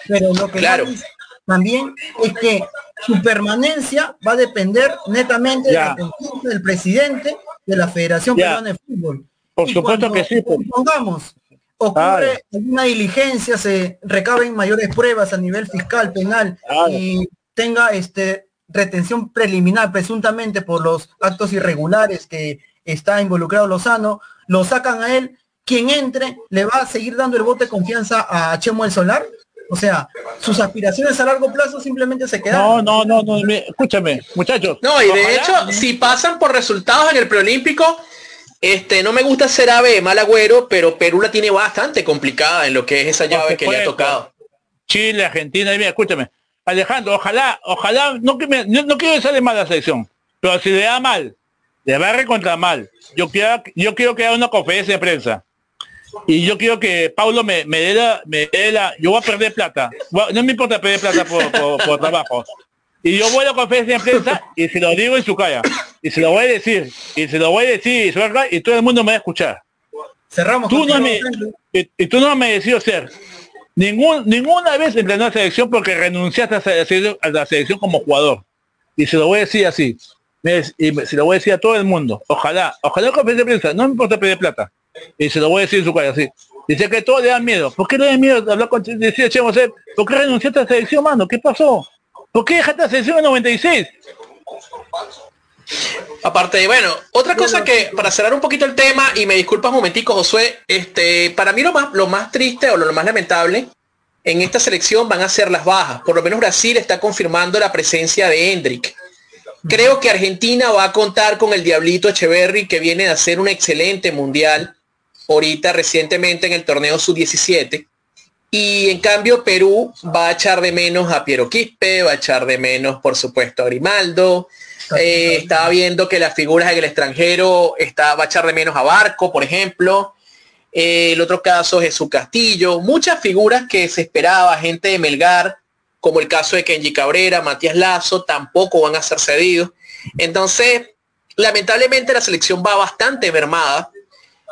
Pero lo que Claro. dice también es que su permanencia va a depender netamente de la del presidente de la Federación Ya. Peruana de Fútbol. por Y supuesto que sí. pues. Supongamos, ocurre alguna diligencia, se recaben mayores pruebas a nivel fiscal, penal, Claro. y tenga este retención preliminar presuntamente por los actos irregulares que está involucrado Lozano, lo sacan a él, quien entre le va a seguir dando el voto de confianza a Chemo el Solar. O sea, sus aspiraciones a largo plazo simplemente se No, quedaron. no, no, no, mi- escúchame, muchachos. No, y de Ojalá- hecho, si pasan por resultados en el preolímpico, este, no me gusta ser ave de mal agüero, pero Perú la tiene bastante complicada en lo que es esa llave que le ha tocado. Chile, Argentina, mira, escúchame. Alejandro, ojalá, ojalá, no que me, no, no quiero que sale mal la selección, pero si le da mal, le va a recontra mal. Yo quiero, yo quiero que haga una conferencia de prensa. Y yo quiero que Paulo me, me dé la, me dé la, yo voy a perder plata. No me importa perder plata por, por- por trabajo. Y yo voy a la conferencia de prensa y se lo digo en su cara. Y se lo voy a decir. Y se lo voy a decir y, se lo voy a- y todo el mundo me va a escuchar. Cerramos. Tú no me, y, y tú no has merecido ser ningún, ninguna vez entrenó a la selección porque renunciaste a la selección, como jugador. Y se lo voy a decir así. Y se lo voy a decir a todo el mundo. Ojalá, ojalá con de prensa, no me importa pedir plata. Y se lo voy a decir en su cara así. Dice que todos le dan miedo. ¿Por qué le dan miedo hablar con decía Chemo Ser? ¿Por qué renunciaste a la selección, mano? ¿Qué pasó? ¿Por qué dejaste la selección en 96? Aparte de, bueno, otra cosa que, para cerrar un poquito el tema, y me disculpas un momentico, Josué, este, para mí lo más, lo más triste o lo, lo más lamentable en esta selección van a ser las bajas. Por lo menos Brasil está confirmando la presencia de Hendrik. Creo que Argentina va a contar con el Diablito Echeverry, que viene de hacer un excelente mundial ahorita recientemente en el torneo sub-17. Y en cambio Perú va a echar de menos a Piero Quispe, va a echar de menos, por supuesto, a Grimaldo. Eh, estaba viendo que las figuras en el extranjero está, va a echar de menos a Barco, por ejemplo. Eh, el otro caso, Jesús Castillo. Muchas figuras que se esperaba, gente de Melgar, como el caso de Kenji Cabrera, Matías Lazo, tampoco van a ser cedidos. Entonces, lamentablemente la selección va bastante mermada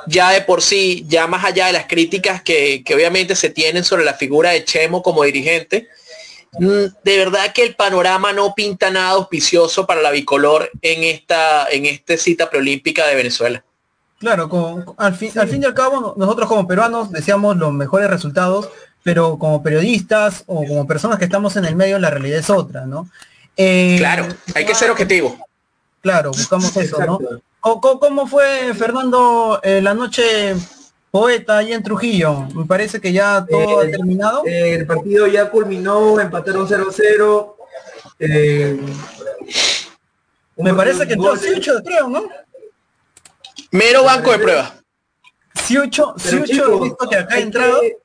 ya de por sí, ya más allá de las críticas que, que obviamente se tienen sobre la figura de Chemo como dirigente, mm, de verdad que el panorama no pinta nada auspicioso para la bicolor en esta, en esta cita preolímpica de Venezuela. Claro, con- al, fin, al fin y al cabo, no- nosotros como peruanos deseamos los mejores resultados, pero como periodistas o como personas que estamos en el medio, la realidad es otra, ¿no? Eh, Claro, hay que ser objetivo. Claro, buscamos eso, ¿no? Exacto. ¿Cómo, cómo- cómo fue, Fernando, eh, la noche poeta ahí en Trujillo? Me parece que ya todo Eh, ha terminado. Eh, el partido ya culminó, empataron 0-0. eh, un Me parece que entró. Siucho, creo, ¿no? Mero banco de prueba. Siucho, Siucho, visto que acá ha entrado. que-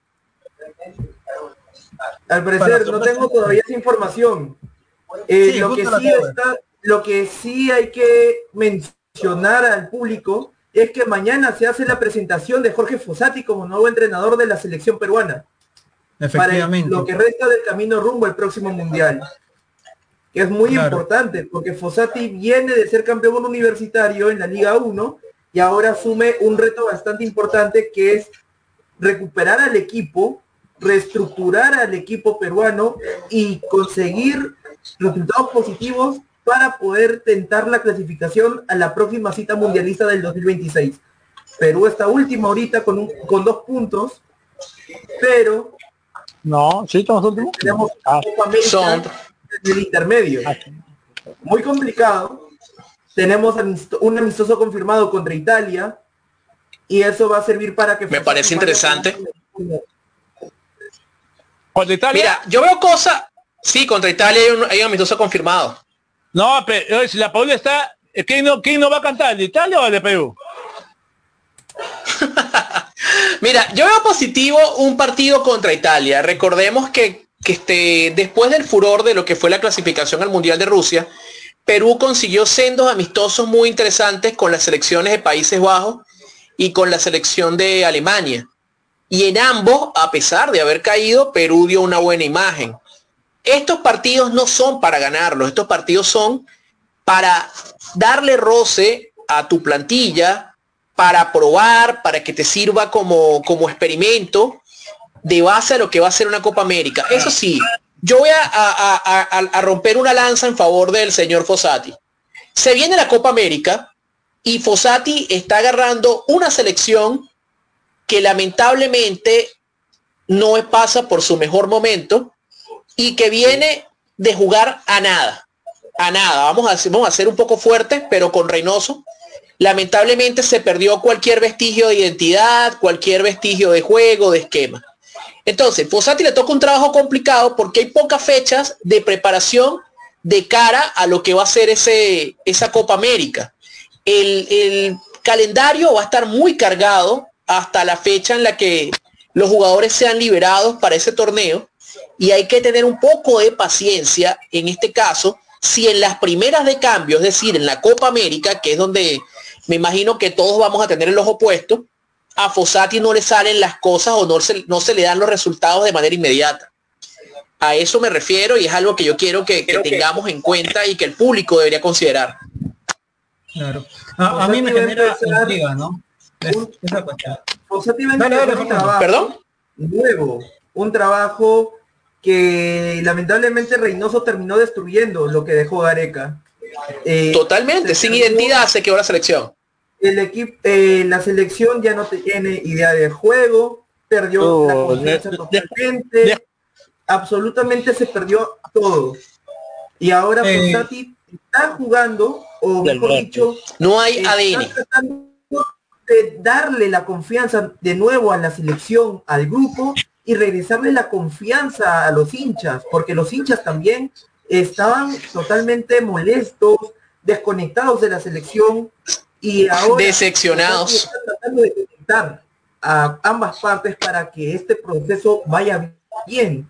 Al parecer no tengo todavía esa información. Eh, Sí, lo, que sí de- está, lo que sí hay que mencionar al público es que mañana se hace la presentación de Jorge Fossati como nuevo entrenador de la selección peruana para Efectivamente. lo que resta del camino rumbo al próximo mundial. Que es muy Claro. importante porque Fossati viene de ser campeón universitario en la Liga 1 y ahora asume un reto bastante importante que es recuperar al equipo, reestructurar al equipo peruano y conseguir resultados positivos para poder tentar la clasificación a la próxima cita mundialista del 2026. Perú está último ahorita con, un- con dos puntos, pero No, sí, estamos últimos. tenemos Ah, Son- en el intermedio. Muy complicado. Tenemos un amistoso confirmado contra Italia y eso va a servir para que Me parece interesante. contra Italia. Mira, yo veo cosas, sí, contra Italia hay un, hay un amistoso confirmado. No, pero si la Paula está, eh, ¿quién no, ¿quién no va a cantar? ¿El de Italia o de Perú? [LAUGHS] Mira, yo veo positivo un partido contra Italia. Recordemos que, que este, después del furor de lo que fue la clasificación al Mundial de Rusia, Perú consiguió sendos amistosos muy interesantes con las selecciones de Países Bajos y con la selección de Alemania. Y en ambos, a pesar de haber caído, Perú dio una buena imagen. Estos partidos no son para ganarlos, estos partidos son para darle roce a tu plantilla, para probar, para que te sirva como, como experimento de base a lo que va a ser una Copa América. Eso sí, yo voy a, a- romper una lanza en favor del señor Fossati. Se viene la Copa América y Fossati está agarrando una selección que lamentablemente no pasa por su mejor momento y que viene de jugar a nada. A nada. Vamos a, vamos a ser un poco fuertes, pero con Reynoso. Lamentablemente se perdió cualquier vestigio de identidad, cualquier vestigio de juego, de esquema. Entonces, Fossati le toca un trabajo complicado porque hay pocas fechas de preparación de cara a lo que va a ser ese, esa Copa América. El calendario va a estar muy cargado hasta la fecha en la que los jugadores sean liberados para ese torneo y hay que tener un poco de paciencia en este caso si en las primeras de cambio, es decir, en la Copa América, que es donde me imagino que todos vamos a tener el ojo puesto, a Fossati no le salen las cosas o no se, no se le dan los resultados de manera inmediata. A eso me refiero y es algo que yo quiero que, que tengamos en cuenta y que el público debería considerar. Claro. A, a mí me genera intriga, ¿no? Es- esa cuestión. Fossati va a Dale, empezar dale, un Fernando. trabajo ¿Perdón? nuevo, un trabajo que lamentablemente Reynoso terminó destruyendo lo que dejó Gareca. Eh, Totalmente, sin identidad se quedó la selección. el equipo, eh, la selección ya no te- tiene idea de juego, perdió la Oh, confianza de- totalmente, de- absolutamente se perdió todo. Y ahora Eh. Está jugando, o mejor norte. dicho, No hay está ADN. tratando de darle la confianza de nuevo a la selección, al grupo y regresarle la confianza a los hinchas, porque los hinchas también estaban totalmente molestos, desconectados de la selección y ahora Decepcionados. están tratando de conectar a ambas partes para que este proceso vaya bien.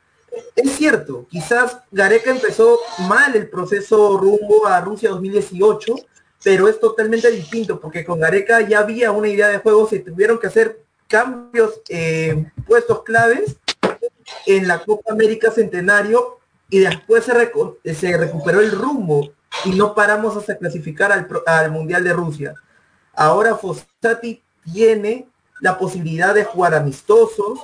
Es cierto, quizás Gareca empezó mal el proceso rumbo a Rusia 2018, pero es totalmente distinto porque con Gareca ya había una idea de juego, se tuvieron que hacer cambios, eh, puestos claves en la Copa América Centenario y después se, se recuperó el rumbo y no paramos hasta clasificar al, pro- al Mundial de Rusia. Ahora Fossati tiene la posibilidad de jugar amistosos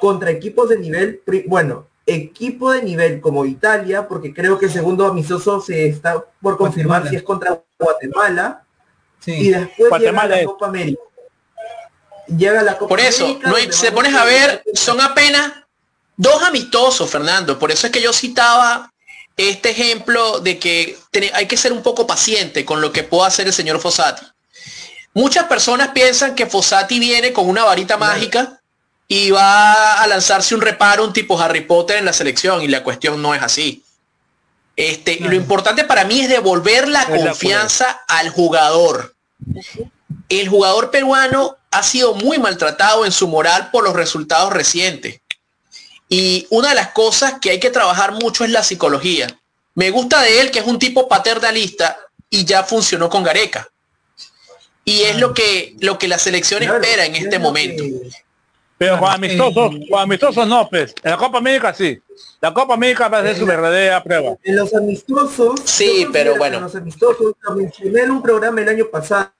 contra equipos de nivel, bueno, equipo de nivel como Italia, porque creo que el segundo amistoso se está por confirmar Guatemala. si es contra Guatemala, y Sí. después Guatemala llega la es. Copa América. Llega la Copa Por eso, América, no hay- se pones a ver, son apenas dos amistosos, Fernando. Por eso es que yo citaba este ejemplo de que hay que ser un poco paciente con lo que pueda hacer el señor Fossati. Muchas personas piensan que Fossati viene con una varita mágica y va a lanzarse un reparo, un tipo Harry Potter en la selección y la cuestión no es así. Este, lo importante para mí es devolver la confianza al jugador. El jugador peruano ha sido muy maltratado en su moral por los resultados recientes. Y una de las cosas que hay que trabajar mucho es la psicología. Me gusta de él que es un tipo paternalista y ya funcionó con Gareca. Y es lo que, lo que la selección Claro, espera en es este momento. que- Pero con amistosos, eh, con amistosos no, pues. En la Copa América sí. La Copa América va a ser su verdadera prueba. En los amistosos, Sí, pero bueno. En los amistosos, lo mencioné en un programa el año pasado,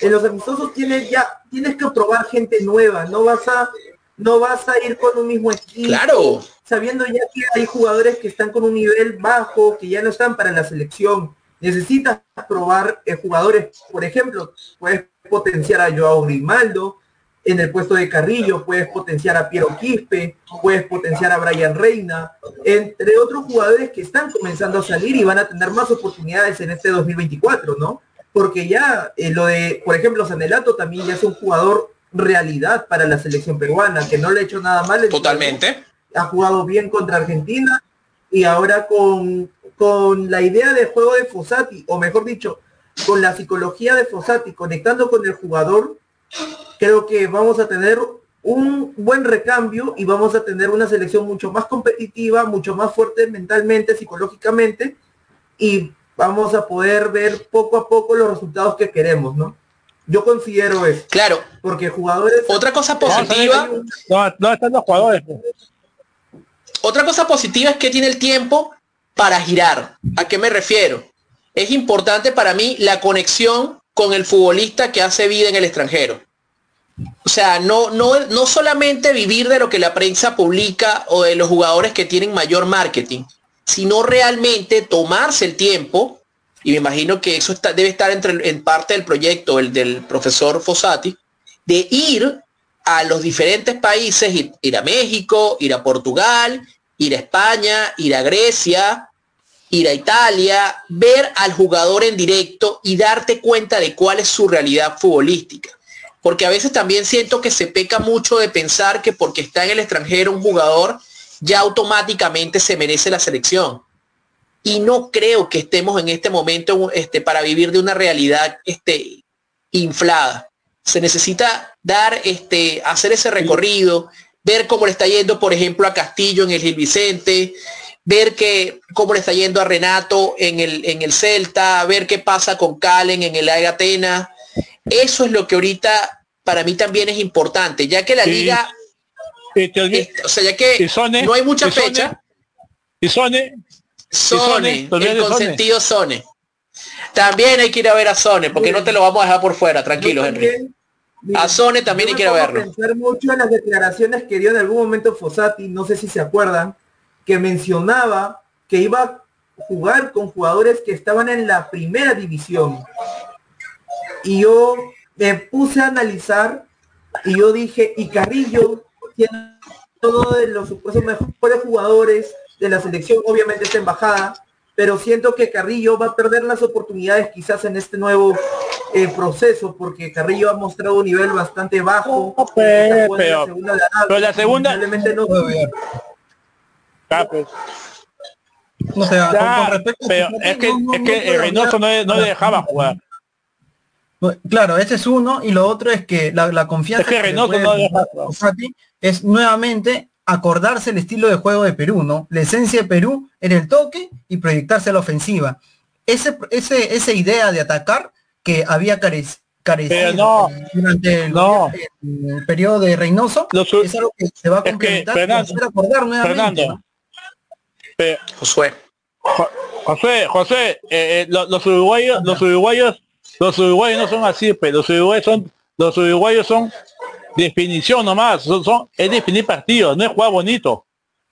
en los amistosos tienes ya, tienes que probar gente nueva, no vas a, no vas a ir con un mismo equipo. Claro. Sabiendo ya que hay jugadores que están con un nivel bajo, que ya no están para la selección. Necesitas probar eh, jugadores, por ejemplo, puedes potenciar a Joao Grimaldo, en el puesto de Carrillo, puedes potenciar a Piero Quispe, puedes potenciar a Brian Reina, entre otros jugadores que están comenzando a salir y van a tener más oportunidades en este 2024, ¿no? Porque ya eh, lo de, por ejemplo, Sanelato también ya es un jugador realidad para la selección peruana, que no le ha hecho nada mal. en- Totalmente. Ha jugado bien contra Argentina y ahora con, con la idea de juego de Fossati, o mejor dicho, con la psicología de Fossati, conectando con el jugador, creo que vamos a tener un buen recambio y vamos a tener una selección mucho más competitiva, mucho más fuerte mentalmente, psicológicamente, y vamos a poder ver poco a poco los resultados que queremos, ¿no? Yo considero eso, Claro. porque jugadores... Otra cosa positiva, ¿Dónde, dónde están los jugadores? pues? otra cosa positiva es que tiene el tiempo para girar. ¿A qué me refiero? Es importante para mí la conexión con el futbolista que hace vida en el extranjero. O sea, no, no, no solamente vivir de lo que la prensa publica o de los jugadores que tienen mayor marketing, sino realmente tomarse el tiempo, y me imagino que eso está, debe estar entre, en parte del proyecto, el del profesor Fossati, de ir a los diferentes países, ir, ir a México, ir a Portugal, ir a España, ir a Grecia, ir a Italia, ver al jugador en directo y darte cuenta de cuál es su realidad futbolística. porque a veces también siento que se peca mucho de pensar que porque está en el extranjero un jugador ya automáticamente se merece la selección. Y no creo que estemos en este momento este, para vivir de una realidad este, inflada. Se necesita dar, este, hacer ese recorrido, ver cómo le está yendo, por ejemplo, a Castillo en el Gil Vicente, ver que, cómo le está yendo a Renato en el, en el Celta, ver qué pasa con Calen en el AEG Atenas. Eso es lo que ahorita para mí también es importante, ya que la liga, o sea, ya que no hay mucha fecha. Y Sone. Sone, el consentido Sone. También hay que ir a ver a Sone, porque no te lo vamos a dejar por fuera, tranquilo, Henry. a Sone también hay que ir a verlo. pensar mucho en las declaraciones que dio en algún momento Fossati, no sé si se acuerdan, que mencionaba que iba a jugar con jugadores que estaban en la primera división. Y yo me puse a analizar y yo dije, y Carrillo tiene todos los supuestos mejores jugadores de la selección, obviamente esta embajada, pero siento que Carrillo va a perder las oportunidades quizás en este nuevo eh, proceso, porque Carrillo ha mostrado un nivel bastante bajo. pero, la segunda, no, Ah, pues. O sea, con, respecto pero es que, es que Reynoso no, no dejaba jugar. Claro, ese es uno, y lo otro es que la, confianza es que, Reynoso no es nuevamente acordarse el estilo de juego de Perú, ¿no? La esencia de Perú en el toque y proyectarse a la ofensiva. Ese, ese, esa idea de atacar que había carecido durante el, periodo de Reynoso es algo que se va a complementar Fernando, acordar nuevamente. Fernando, Josué. José, José, eh, eh, los, uruguayos, los uruguayos, los uruguayos no son así, pero los uruguayos son, los uruguayos son definición nomás, son, son es definir partidos, no es jugar bonito.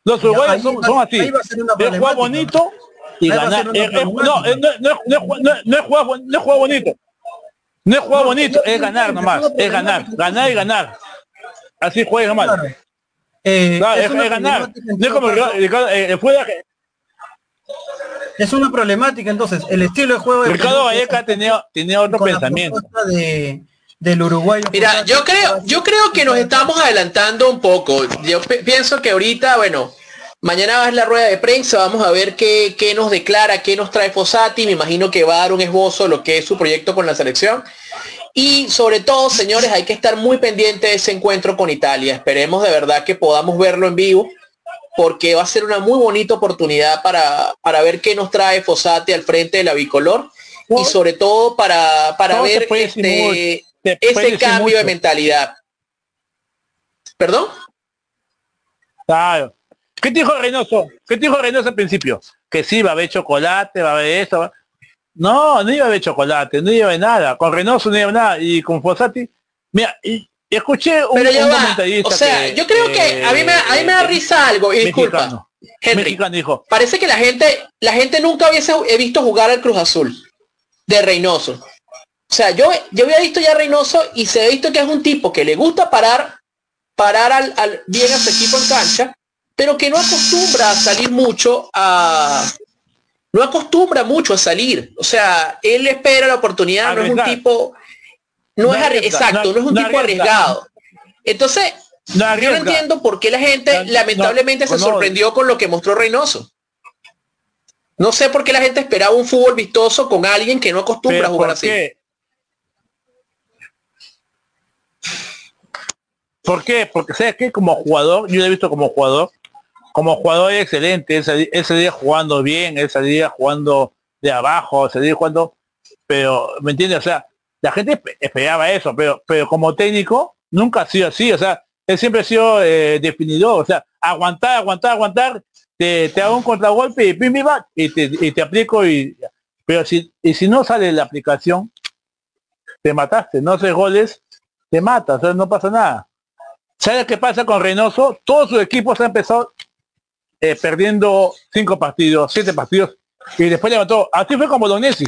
Los uruguayos son, son, así, es jugar bonito y ganar. no, no, es jugar, bonito. No es jugar bonito, es ganar nomás, es ganar, ganar y ganar. Así juega mal. Eh, es, ganar. es una problemática, entonces, el estilo de juego de Ricardo Valleca tenía, tenía otro pensamiento. De, del uruguayo. Mira, yo creo, yo creo que nos estamos adelantando un poco. Yo pienso que ahorita, bueno, mañana va a la rueda de prensa, vamos a ver qué, qué nos declara, qué nos trae Fosati. Me imagino que va a dar un esbozo de lo que es su proyecto con la selección. Y sobre todo, señores, hay que estar muy pendiente de ese encuentro con Italia. Esperemos de verdad que podamos verlo en vivo, porque va a ser una muy bonita oportunidad para, para ver qué nos trae Fosate al frente de la bicolor y sobre todo para, para ver este, ese cambio de mentalidad. ¿Perdón? Claro. ¿Qué dijo Reynoso? ¿Qué dijo Reynoso al principio? Que sí, va a haber chocolate, va a haber esto. No, no iba a haber chocolate, no iba a haber nada. Con Reynoso no iba a haber nada. Y con Fossati, mira, y, escuché un, Pero ya O sea, yo creo que a mí me, a mí me da risa algo, y disculpa. Henry, dijo. parece que la gente, la gente nunca hubiese visto jugar al Cruz Azul de Reynoso. O sea, yo, yo había visto ya a Reynoso y se ha visto que es un tipo que le gusta parar, parar al, al bien a su equipo en cancha, pero que no acostumbra a salir mucho a, no acostumbra mucho a salir. O sea, él espera la oportunidad, no es un tipo, no, es exacto, no, es un tipo arriesgado. Entonces, yo no entiendo por qué la gente lamentablemente se sorprendió con lo que mostró Reynoso. No sé por qué la gente esperaba un fútbol vistoso con alguien que no acostumbra a jugar así. ¿Por qué? Porque sé que como jugador, yo lo he visto como jugador, como jugador excelente, ese, ese, día jugando bien, ese día jugando de abajo, ese día jugando, pero, ¿me entiendes? O sea, la gente esperaba eso, pero, pero como técnico nunca ha sido así, o sea, él siempre ha sido eh, definidor, o sea, aguantar, aguantar, aguantar, te, te hago un contragolpe y pim, y te, y te aplico y pero si y si no sale la aplicación te mataste no haces goles te matas o sea, no pasa nada ¿sabes qué pasa con Reynoso? todos sus equipos han empezado eh, perdiendo cinco partidos, siete partidos, y después levantó. Así fue con Bolognesi.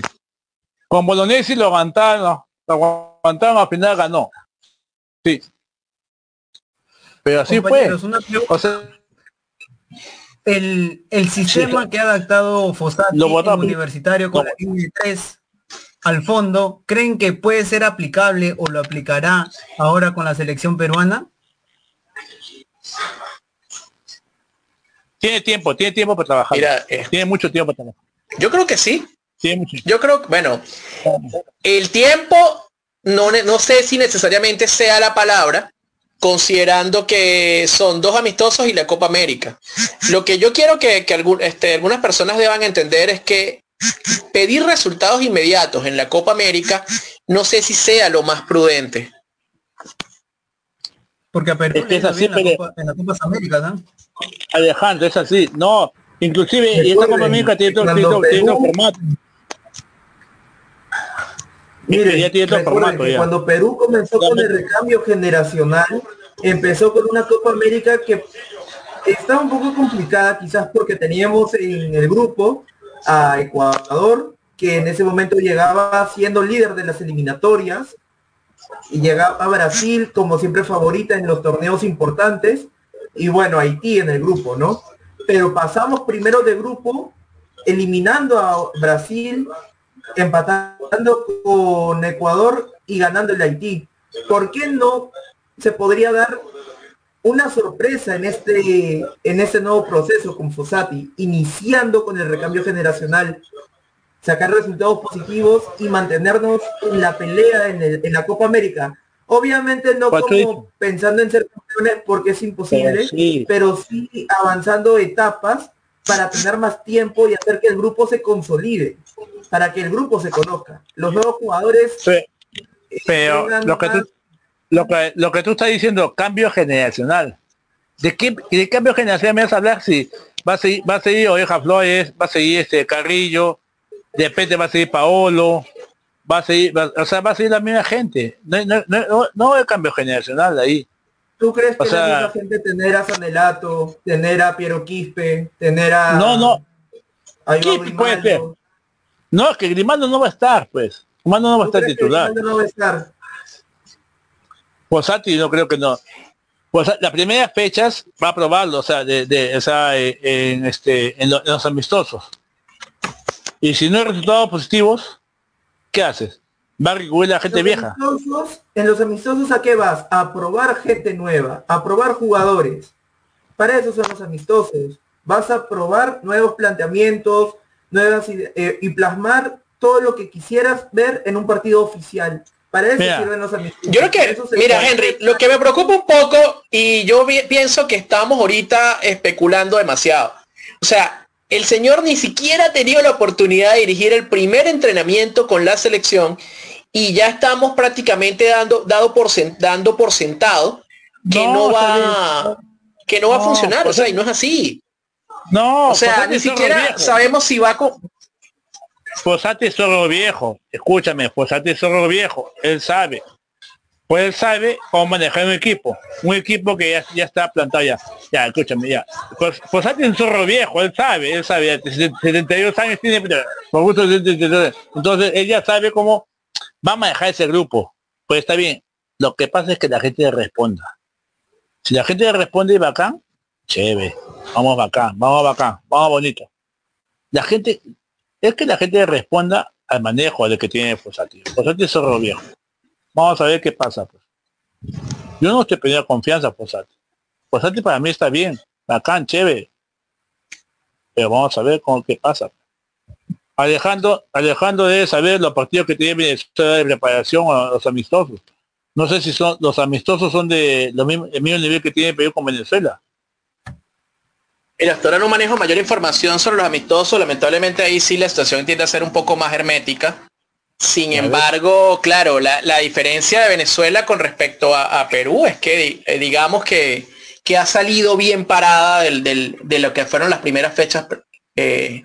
Con Bolognesi lo aguantaron, lo aguantaron, al final ganó. Sí. Pero así fue. el, el sistema que ha adaptado Fossati universitario con la línea 3 al fondo, ¿creen que puede ser aplicable o lo aplicará ahora con la selección peruana? Tiene tiempo, tiene tiempo para trabajar. Mira, eh, tiene mucho tiempo para trabajar. Yo creo que sí. Tiene mucho. Yo creo, bueno, el tiempo no, no sé si necesariamente sea la palabra, considerando que son dos amistosos y la Copa América. Lo que yo quiero que, que algún- este, algunas personas deban entender es que pedir resultados inmediatos en la Copa América no sé si sea lo más prudente. Porque a Perú Es que le en, la Copa, en la Copas Américas, ¿no? Alejandro, es así. No, inclusive, esta América tiene tiene otro Perú- formato. Miren, ya tiene formato ya. cuando Perú comenzó con el recambio generacional, empezó con una Copa América que está un poco complicada quizás porque teníamos en el grupo a Ecuador, que en ese momento llegaba siendo líder de las eliminatorias, y llegaba a Brasil como siempre favorita en los torneos importantes, y bueno, Haití en el grupo, ¿no? Pero pasamos primero de grupo, eliminando a Brasil, empatando con Ecuador y ganando el Haití. ¿Por qué no se podría dar una sorpresa en este en este nuevo proceso con Fossati, iniciando con el recambio generacional, sacar resultados positivos y mantenernos en la pelea en, en la Copa América? Obviamente no como pensando en ser campeones porque es imposible, Pero sí. pero sí avanzando etapas para tener más tiempo y hacer que el grupo se consolide, para que el grupo se conozca. Los nuevos jugadores Sí, Pero lo que, tú, lo, que, lo que tú estás diciendo, cambio generacional. ¿De qué de cambio generacional me vas a hablar si va a seguir, va a seguir Oreja Flores, va a seguir este Carrillo, de repente va a seguir Paolo, va a seguir, va- o sea, va a seguir la misma gente. No, no, no, no, hay cambio generacional ahí. ¿Tú crees que O sea- la misma gente tener a Sanelato, tener a Piero Quispe, tener a No, no, a Iván Quispe puede Grimaldo, ser. no, es que Grimando no va a estar, pues. Grimando no va a ¿tú estar titular. Grimaldo no va a estar? Posati no creo que no. Pues las primeras fechas va a probarlo, o sea, de, de- o sea, eh, en este, en, lo- en los amistosos. Y si no hay resultados positivos, ¿qué haces? Va a recurrir a la gente vieja. amistosos- en los amistosos a qué vas? A probar gente nueva, a probar jugadores. Para eso son los amistosos. Vas a probar nuevos planteamientos, nuevas eh, y plasmar todo lo que quisieras ver en un partido oficial. Para eso Mira, sirven los amistosos. Yo creo que, mira. Henry, lo que me preocupa un poco y yo pienso que estamos ahorita especulando demasiado. O sea, el señor ni siquiera ha tenido la oportunidad de dirigir el primer entrenamiento con la selección y ya estamos prácticamente dando, dado por, sen- dando por sentado que no, No, va que no va a funcionar. O pues, sea, y no es así. No, O sea, Posati ni siquiera sabemos si va con... Posati es zorro viejo. Escúchame, Posati es zorro viejo. Él sabe. Pues él sabe cómo manejar un equipo. Un equipo que ya, ya está plantado ya. Ya, escúchame, ya. Pues, Posati es un zorro viejo, él sabe, él sabe. ya, 72 años tiene. Por gusto, entonces él ya sabe cómo va a manejar ese grupo. Pues está bien. Lo que pasa es que la gente responda. Si la gente le responde bacán, chévere. Vamos bacán, vamos bacán, vamos bonito. La gente, es que la gente responda al manejo de que tiene Fosati. Fosati es zorro viejo. Vamos a ver qué pasa. Pues. Yo no estoy pidiendo confianza a Fosati. Fosati para mí está bien, bacán, chévere. Pero vamos a ver con qué pasa. Alejandro, Alejandro debe saber los partidos que tiene Venezuela de preparación a los amistosos. No sé si son los amistosos son de lo mismo, el mismo nivel que tiene Perú con Venezuela. Mira, hasta ahora no manejo mayor información sobre los amistosos. Lamentablemente ahí sí la situación tiende a ser un poco más hermética. Sin embargo, claro, la, la diferencia de Venezuela con respecto a, a Perú es que eh, digamos que, que ha salido bien parada del- del- de lo que fueron las primeras fechas eh,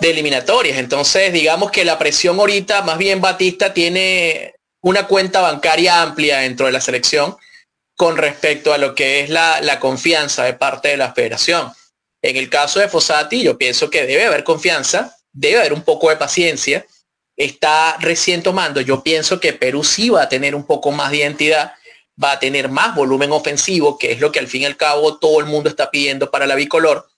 de eliminatorias. Entonces, digamos que la presión ahorita, más bien Batista tiene una cuenta bancaria amplia dentro de la selección con respecto a lo que es la, la confianza de parte de la federación. En el caso de Fossati, yo pienso que debe haber confianza, debe haber un poco de paciencia, está recién tomando, yo pienso que Perú sí va a tener un poco más de identidad, va a tener más volumen ofensivo, que es lo que al fin y al cabo todo el mundo está pidiendo para la bicolor,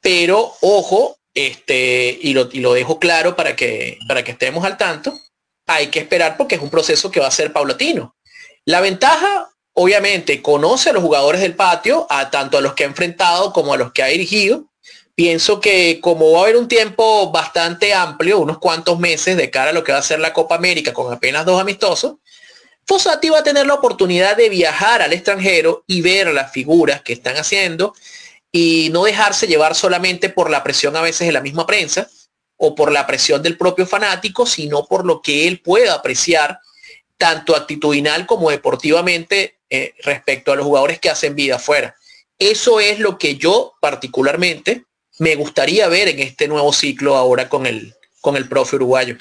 pero ojo, este, y lo, y lo dejo claro para que, para que estemos al tanto, hay que esperar porque es un proceso que va a ser paulatino. La ventaja, obviamente, conoce a los jugadores del patio, a tanto a los que ha enfrentado como a los que ha dirigido. Pienso que como va a haber un tiempo bastante amplio, unos cuantos meses de cara a lo que va a ser la Copa América con apenas dos amistosos, Fossati va a tener la oportunidad de viajar al extranjero y ver las figuras que están haciendo y no dejarse llevar solamente por la presión a veces de la misma prensa o por la presión del propio fanático, sino por lo que él pueda apreciar tanto actitudinal como deportivamente eh, respecto a los jugadores que hacen vida afuera. Eso es lo que yo particularmente me gustaría ver en este nuevo ciclo ahora con el, con el profe uruguayo.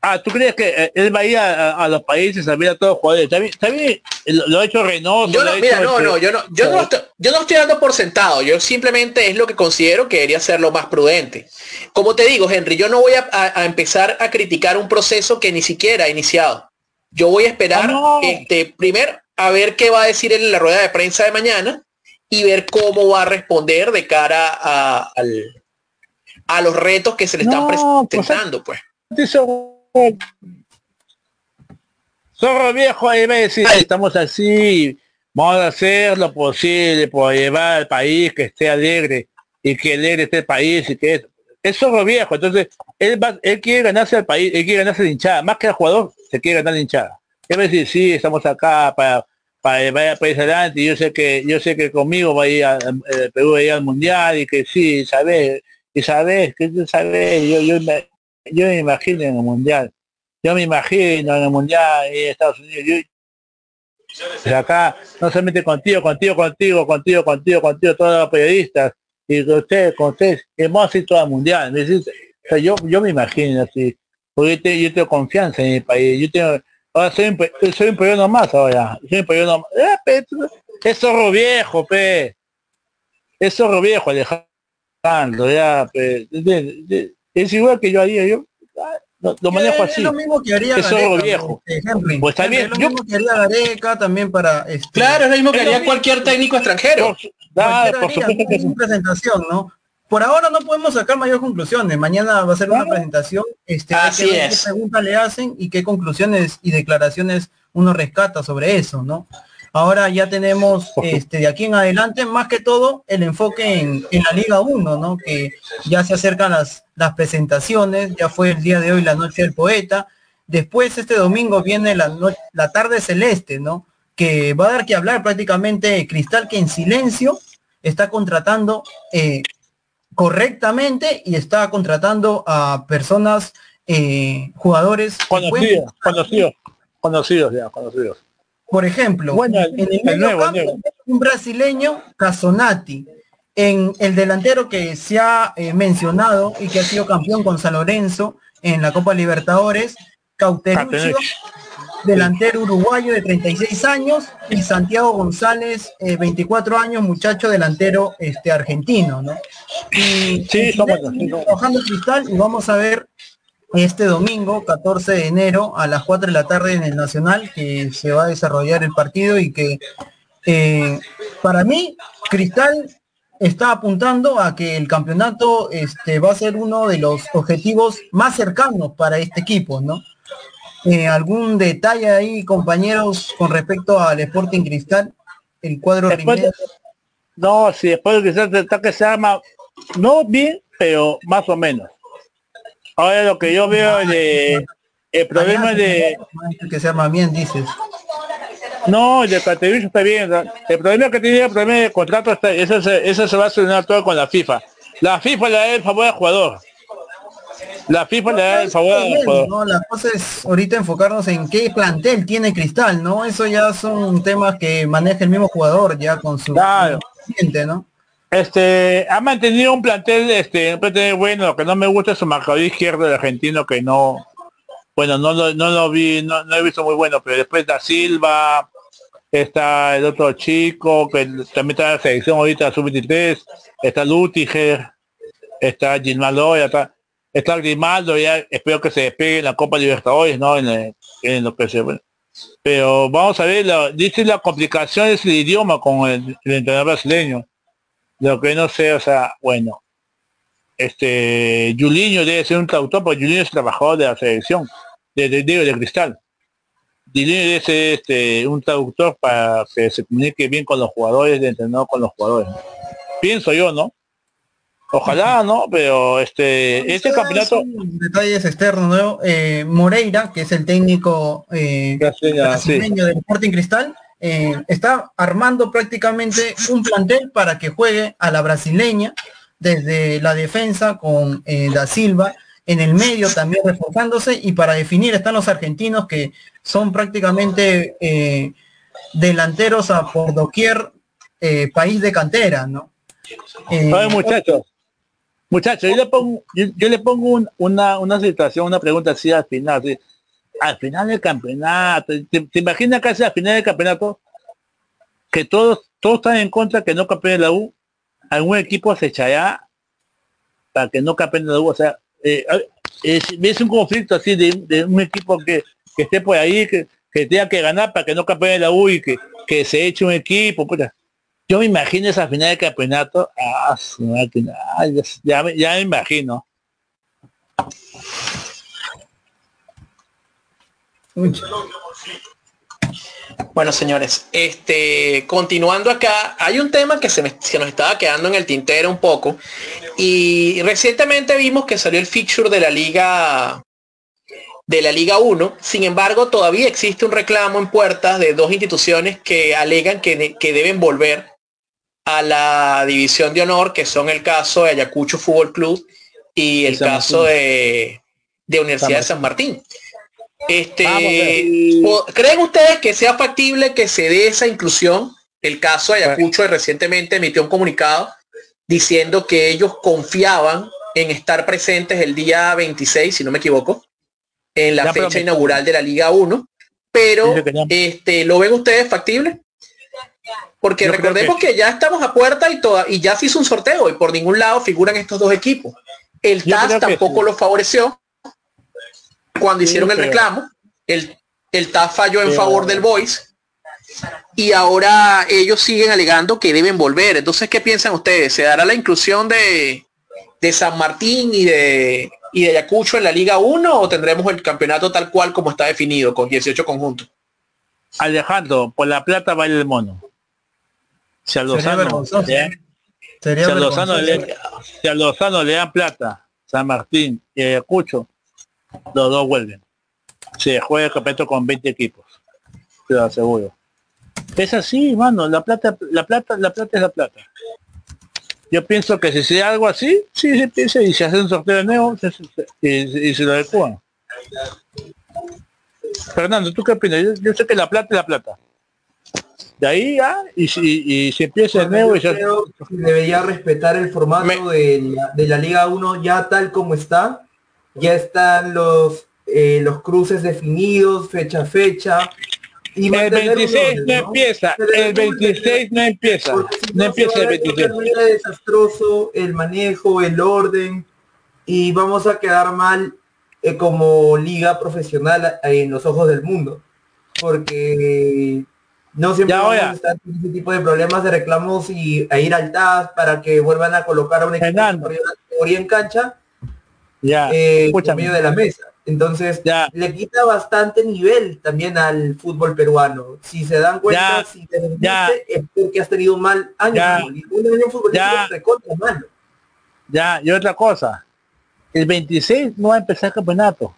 Ah, ¿tú crees que eh, él va a ir a, los países a ver a todos los jugadores? ¿También, lo ha hecho Reynoso? Yo no, mira, no, no, yo no, yo no, estoy, yo no estoy dando por sentado. Yo simplemente es lo que considero que debería ser lo más prudente. Como te digo, Henry, yo no voy a, empezar a criticar un proceso que ni siquiera ha iniciado. Yo voy a esperar, ah, este, primero, a ver qué va a decir él en la rueda de prensa de mañana y ver cómo va a responder de cara a, a los retos que se le están pues, presentando, pues. Zorro viejo ahí va a decir, estamos así, vamos a hacer lo posible por llevar al país que esté alegre y que alegre esté el país y que es, zorro viejo, entonces él va, él quiere ganarse al país, él quiere ganarse la hinchada, más que el jugador, se quiere ganar la hinchada. Él va a decir, sí, estamos acá para, para llevar al país adelante, y yo sé que, yo sé que conmigo va a ir a, eh, Perú va a ir al mundial y que sí, sabes, y sabes, que tú sabes, yo, yo, yo me imagino en el mundial. Yo me imagino en el mundial en Estados Unidos. acá, no solamente contigo, contigo, contigo, contigo, contigo, contigo, todos los periodistas, y con ustedes, con ustedes, hemos todo el mundial. yo, yo me imagino así, porque yo, tengo confianza en mi país, yo tengo, ahora soy un, soy un periodista más ahora, soy un periodista más. Eh, es zorro viejo, pe. Es zorro viejo, Alejandro, ya, pe es igual que yo haría yo lo, manejo así. Es lo mismo que haría Eso Gareca, viejo. Este, pues está bien. Es lo mismo que haría Gareca también para... Este, claro, es lo mismo que haría cualquier técnico extranjero. Claro, por supuesto que es presentación, ¿no? Por ahora no podemos sacar mayores conclusiones. Mañana va a ser una presentación. Este, Así qué preguntas le hacen y qué conclusiones y declaraciones uno rescata sobre eso, ¿no? Ahora ya tenemos este, de aquí en adelante, más que todo, el enfoque en, la Liga 1, ¿no? Que ya se acercan las, las presentaciones, ya fue el día de hoy la noche del poeta. Después este domingo viene la, la tarde celeste, ¿no? Que va a dar que hablar prácticamente Cristal que en silencio está contratando eh, correctamente y está contratando a personas, eh, jugadores conocidos, conocidos, conocidos ya, conocidos. Por ejemplo, en el campo, un brasileño, Casonati. En el delantero que se ha eh, mencionado y que ha sido campeón con San Lorenzo en la Copa Libertadores, Cauteruccio, delantero uruguayo de 36 años, y Santiago González, 24 eh, años, muchacho delantero este, argentino, ¿no? Y sí, trabajando cristal y vamos a ver este domingo, 14 de enero, a las 4 de la tarde en el Nacional, que se va a desarrollar el partido y que eh, para mí, Cristal está apuntando a que el campeonato este, va a ser uno de los objetivos más cercanos para este equipo, ¿no? Eh, ¿Algún detalle ahí, compañeros, con respecto al Sporting Cristal? El cuadro No, si después de Cristal está que se arma, no bien, pero más o menos. Ahora lo que yo veo de el problema de que se arma bien dices. No, el de Caterina está bien. El problema que tiene el problema de contrato está, eso se, eso se va a solucionar todo con la FIFA. La FIFA le da el favor al jugador. La FIFA le da el favor. No, la cosa es ahorita enfocarnos en qué plantel tiene Cristal, ¿no? Eso ya son temas que maneja el mismo jugador ya con su claro. gente, ¿no? Este, ha mantenido un plantel, este, un plantel bueno, lo que no me gusta es su marcador izquierdo del argentino que no, bueno, no, no, no lo vi, no, no, he visto muy bueno, pero después da Silva, está el otro chico, que también está en la selección ahorita, sub-23, está Lutiger, está Gilmaldo, está, está Grimaldo, ya espero que se despegue en la Copa Libertadores, ¿no? En, en lo que se pero vamos a ver, la, dice la complicación es el idioma con el, el entrenador brasileño lo que no sé, o sea, bueno. este Juliño debe ser un traductor, porque Juliño es trabajador de la selección, de, de, de, Cristal. Juliño debe ser este, un traductor para que se comunique bien con los jugadores, de entrenador con los jugadores. Pienso yo, ¿no? Ojalá, ¿no? Pero este, este campeonato... Detalles externos, ¿no? Eh, Moreira, que es el técnico eh, brasileño del Sporting Cristal, eh, está armando prácticamente un plantel para que juegue a la brasileña desde la defensa con eh, Da Silva, en el medio también reforzándose y para definir están los argentinos que son prácticamente delanteros a por doquier país de cantera, ¿no? Eh, ver, muchachos, muchachos, yo le pongo, yo, yo le pongo un- una, una situación, una pregunta así al final. así. Al final del campeonato, ¿te, te imaginas casi al final del campeonato que todos, todos están en contra que no campeone la U? Algún equipo se echará para que no campeone la U. O sea, eh, es, es un conflicto así de, de un equipo que, que esté por ahí, que, que tenga que ganar para que no campeone la U y que, que se eche un equipo. puta. Yo me imagino esa final de campeonato. Ah, su máquina, ay, ya, ya me- imagino. Bueno, señores, este, continuando acá, hay un tema que se, me- se nos estaba quedando en el tintero un poco y recientemente vimos que salió el fixture de la liga de la Liga 1. Sin embargo, todavía existe un reclamo en puertas de dos instituciones que alegan que, de- que deben volver a la división de honor, que son el caso de Ayacucho Fútbol Club y el San caso de, de Universidad de San Martín. Este, Vamos ¿Creen ustedes que sea factible que se dé esa inclusión? El caso de Ayacucho recientemente emitió un comunicado diciendo que ellos confiaban en estar presentes el día 26, si no me equivoco, en la Ya, fecha inaugural de la Liga 1. Pero, este, ¿lo ven ustedes factible? Porque Yo recordemos que... ya estamos a puerta y, toda, y ya se hizo un sorteo y por ningún lado figuran estos dos equipos. El Yo TAS que tampoco sí. lo favoreció cuando hicieron el reclamo. El, el TAS falló en favor del Boys y ahora ellos siguen alegando que deben volver. Entonces, ¿qué piensan ustedes? ¿Se dará la inclusión de, de San Martín y de, y de Ayacucho en la Liga 1 o tendremos el campeonato tal cual como está definido, con 18 conjuntos? Alejandro, por la plata baila el mono. Si a Sería Lozano, le- si Lozano vergonzoso. le, si a Lozano le dan plata, San Martín y Ayacucho, los dos vuelven. Se juega el campeonato con 20 equipos. Te lo aseguro. Es así, mano, la plata, la plata, la plata es la plata. Yo pienso que si se da algo así, sí se piensa y se hace un sorteo de nuevo se- se- se- y, y se lo adecuan. Fernando, ¿tú qué opinas? Yo, yo sé que la plata es la plata. De ahí ya, y, si- y, se empieza de nuevo y se Yo creo que debería respetar el formato de, la, de la Liga 1 ya tal como está. Ya están los eh, los cruces definidos, fecha a fecha. Y El mantener un 26 orden, no empieza, Pero el 26 no empieza, si no empieza el a ver 26. totalmente desastroso el manejo, el orden y vamos a quedar mal eh, como liga profesional eh, en los ojos del mundo. Porque no siempre Ya, vamos a estar con ese tipo de problemas de reclamos y a ir al TAS para que vuelvan a colocar a un equipo de en cancha Ya, eh, escúchame. medio de la mesa. Entonces, Ya. le quita bastante nivel también al fútbol peruano. Si se dan cuenta, Ya. si te desviste, es porque has tenido un mal año Ya. futbolístico. Un año futbolístico malo. Ya, y otra cosa, el 26 no va a empezar el campeonato.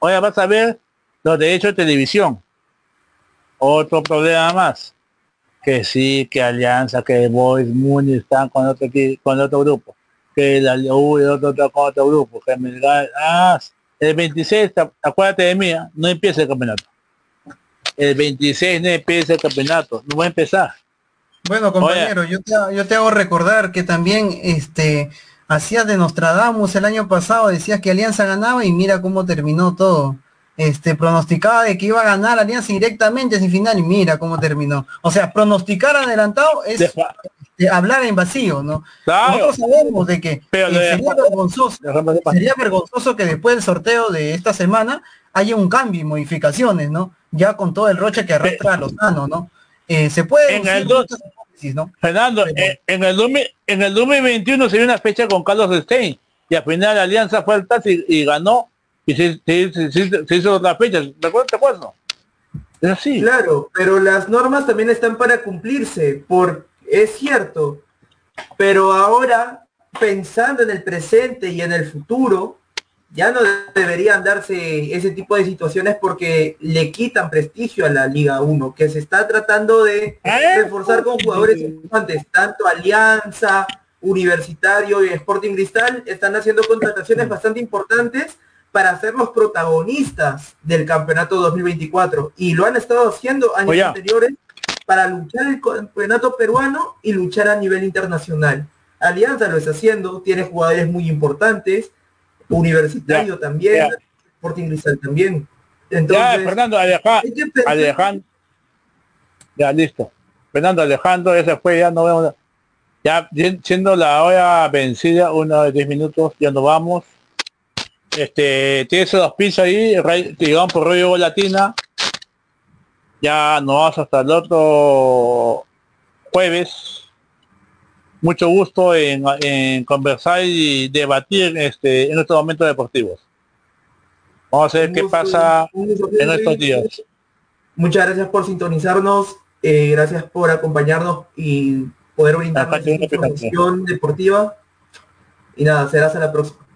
Ahora vas a ver los derechos de televisión. Otro problema más. Que sí, que Alianza, que Boys, Muni están con otro, con otro grupo. Que la U y otro, otro con otro grupo. Que Melgar, ah, el 26, te- acuérdate de mí, no empieza el campeonato. El 26 no empieza el campeonato, no va a empezar. Bueno, compañero, yo te, yo te hago recordar que también este hacías de Nostradamus el año pasado, decías que Alianza ganaba y mira cómo terminó todo. Este pronosticaba de que iba a ganar Alianza directamente sin final y mira cómo terminó. O sea, pronosticar adelantado es este, hablar en vacío, ¿no? Claro. Nosotros sabemos de que Pero eh, sería vergonzoso, sería vergonzoso que después del sorteo de esta semana haya un cambio y modificaciones, ¿no? Ya con todo el roche que arrastra a Lozano, ¿no? Eh, se puede En deducir el hipótesis, ¿no? Fernando, en, en el 2000 en el 2021 se dio una fecha con Carlos Stein y al final la Alianza fue al TAS y, y ganó y se, se- se- se- hizo la fecha. ¿Te acuerdas? ¿Te acuerdas? Es así. Claro, pero las normas también están para cumplirse, por es cierto. Pero ahora, pensando en el presente y en el futuro, ya no deberían darse ese tipo de situaciones porque le quitan prestigio a la Liga 1, que se está tratando de reforzar con jugadores importantes, tanto Alianza, Universitario y Sporting Cristal están haciendo contrataciones bastante importantes para ser los protagonistas del campeonato 2024 y lo han estado haciendo años Oye. anteriores para luchar el campeonato peruano y luchar a nivel internacional. Alianza lo está haciendo, tiene jugadores muy importantes, Universitario también, ya. Sporting Cristal también. ya, Entonces, Fernando, Alejandro, Alejandro. Ya, listo. Fernando Alejandro, ese fue, ya no vemos. Ya siendo la hora vencida, de 10 minutos, ya nos vamos. Este, tienes los pisos ahí, llegamos por rollo latina. Ya nos vamos hasta el otro jueves. Mucho gusto en, en conversar y debatir este, en estos momentos deportivos. Vamos a ver qué pasa en estos días. Muchas gracias por sintonizarnos, eh, gracias por acompañarnos y poder brindarnos información deportiva. Y nada, será hasta la próxima.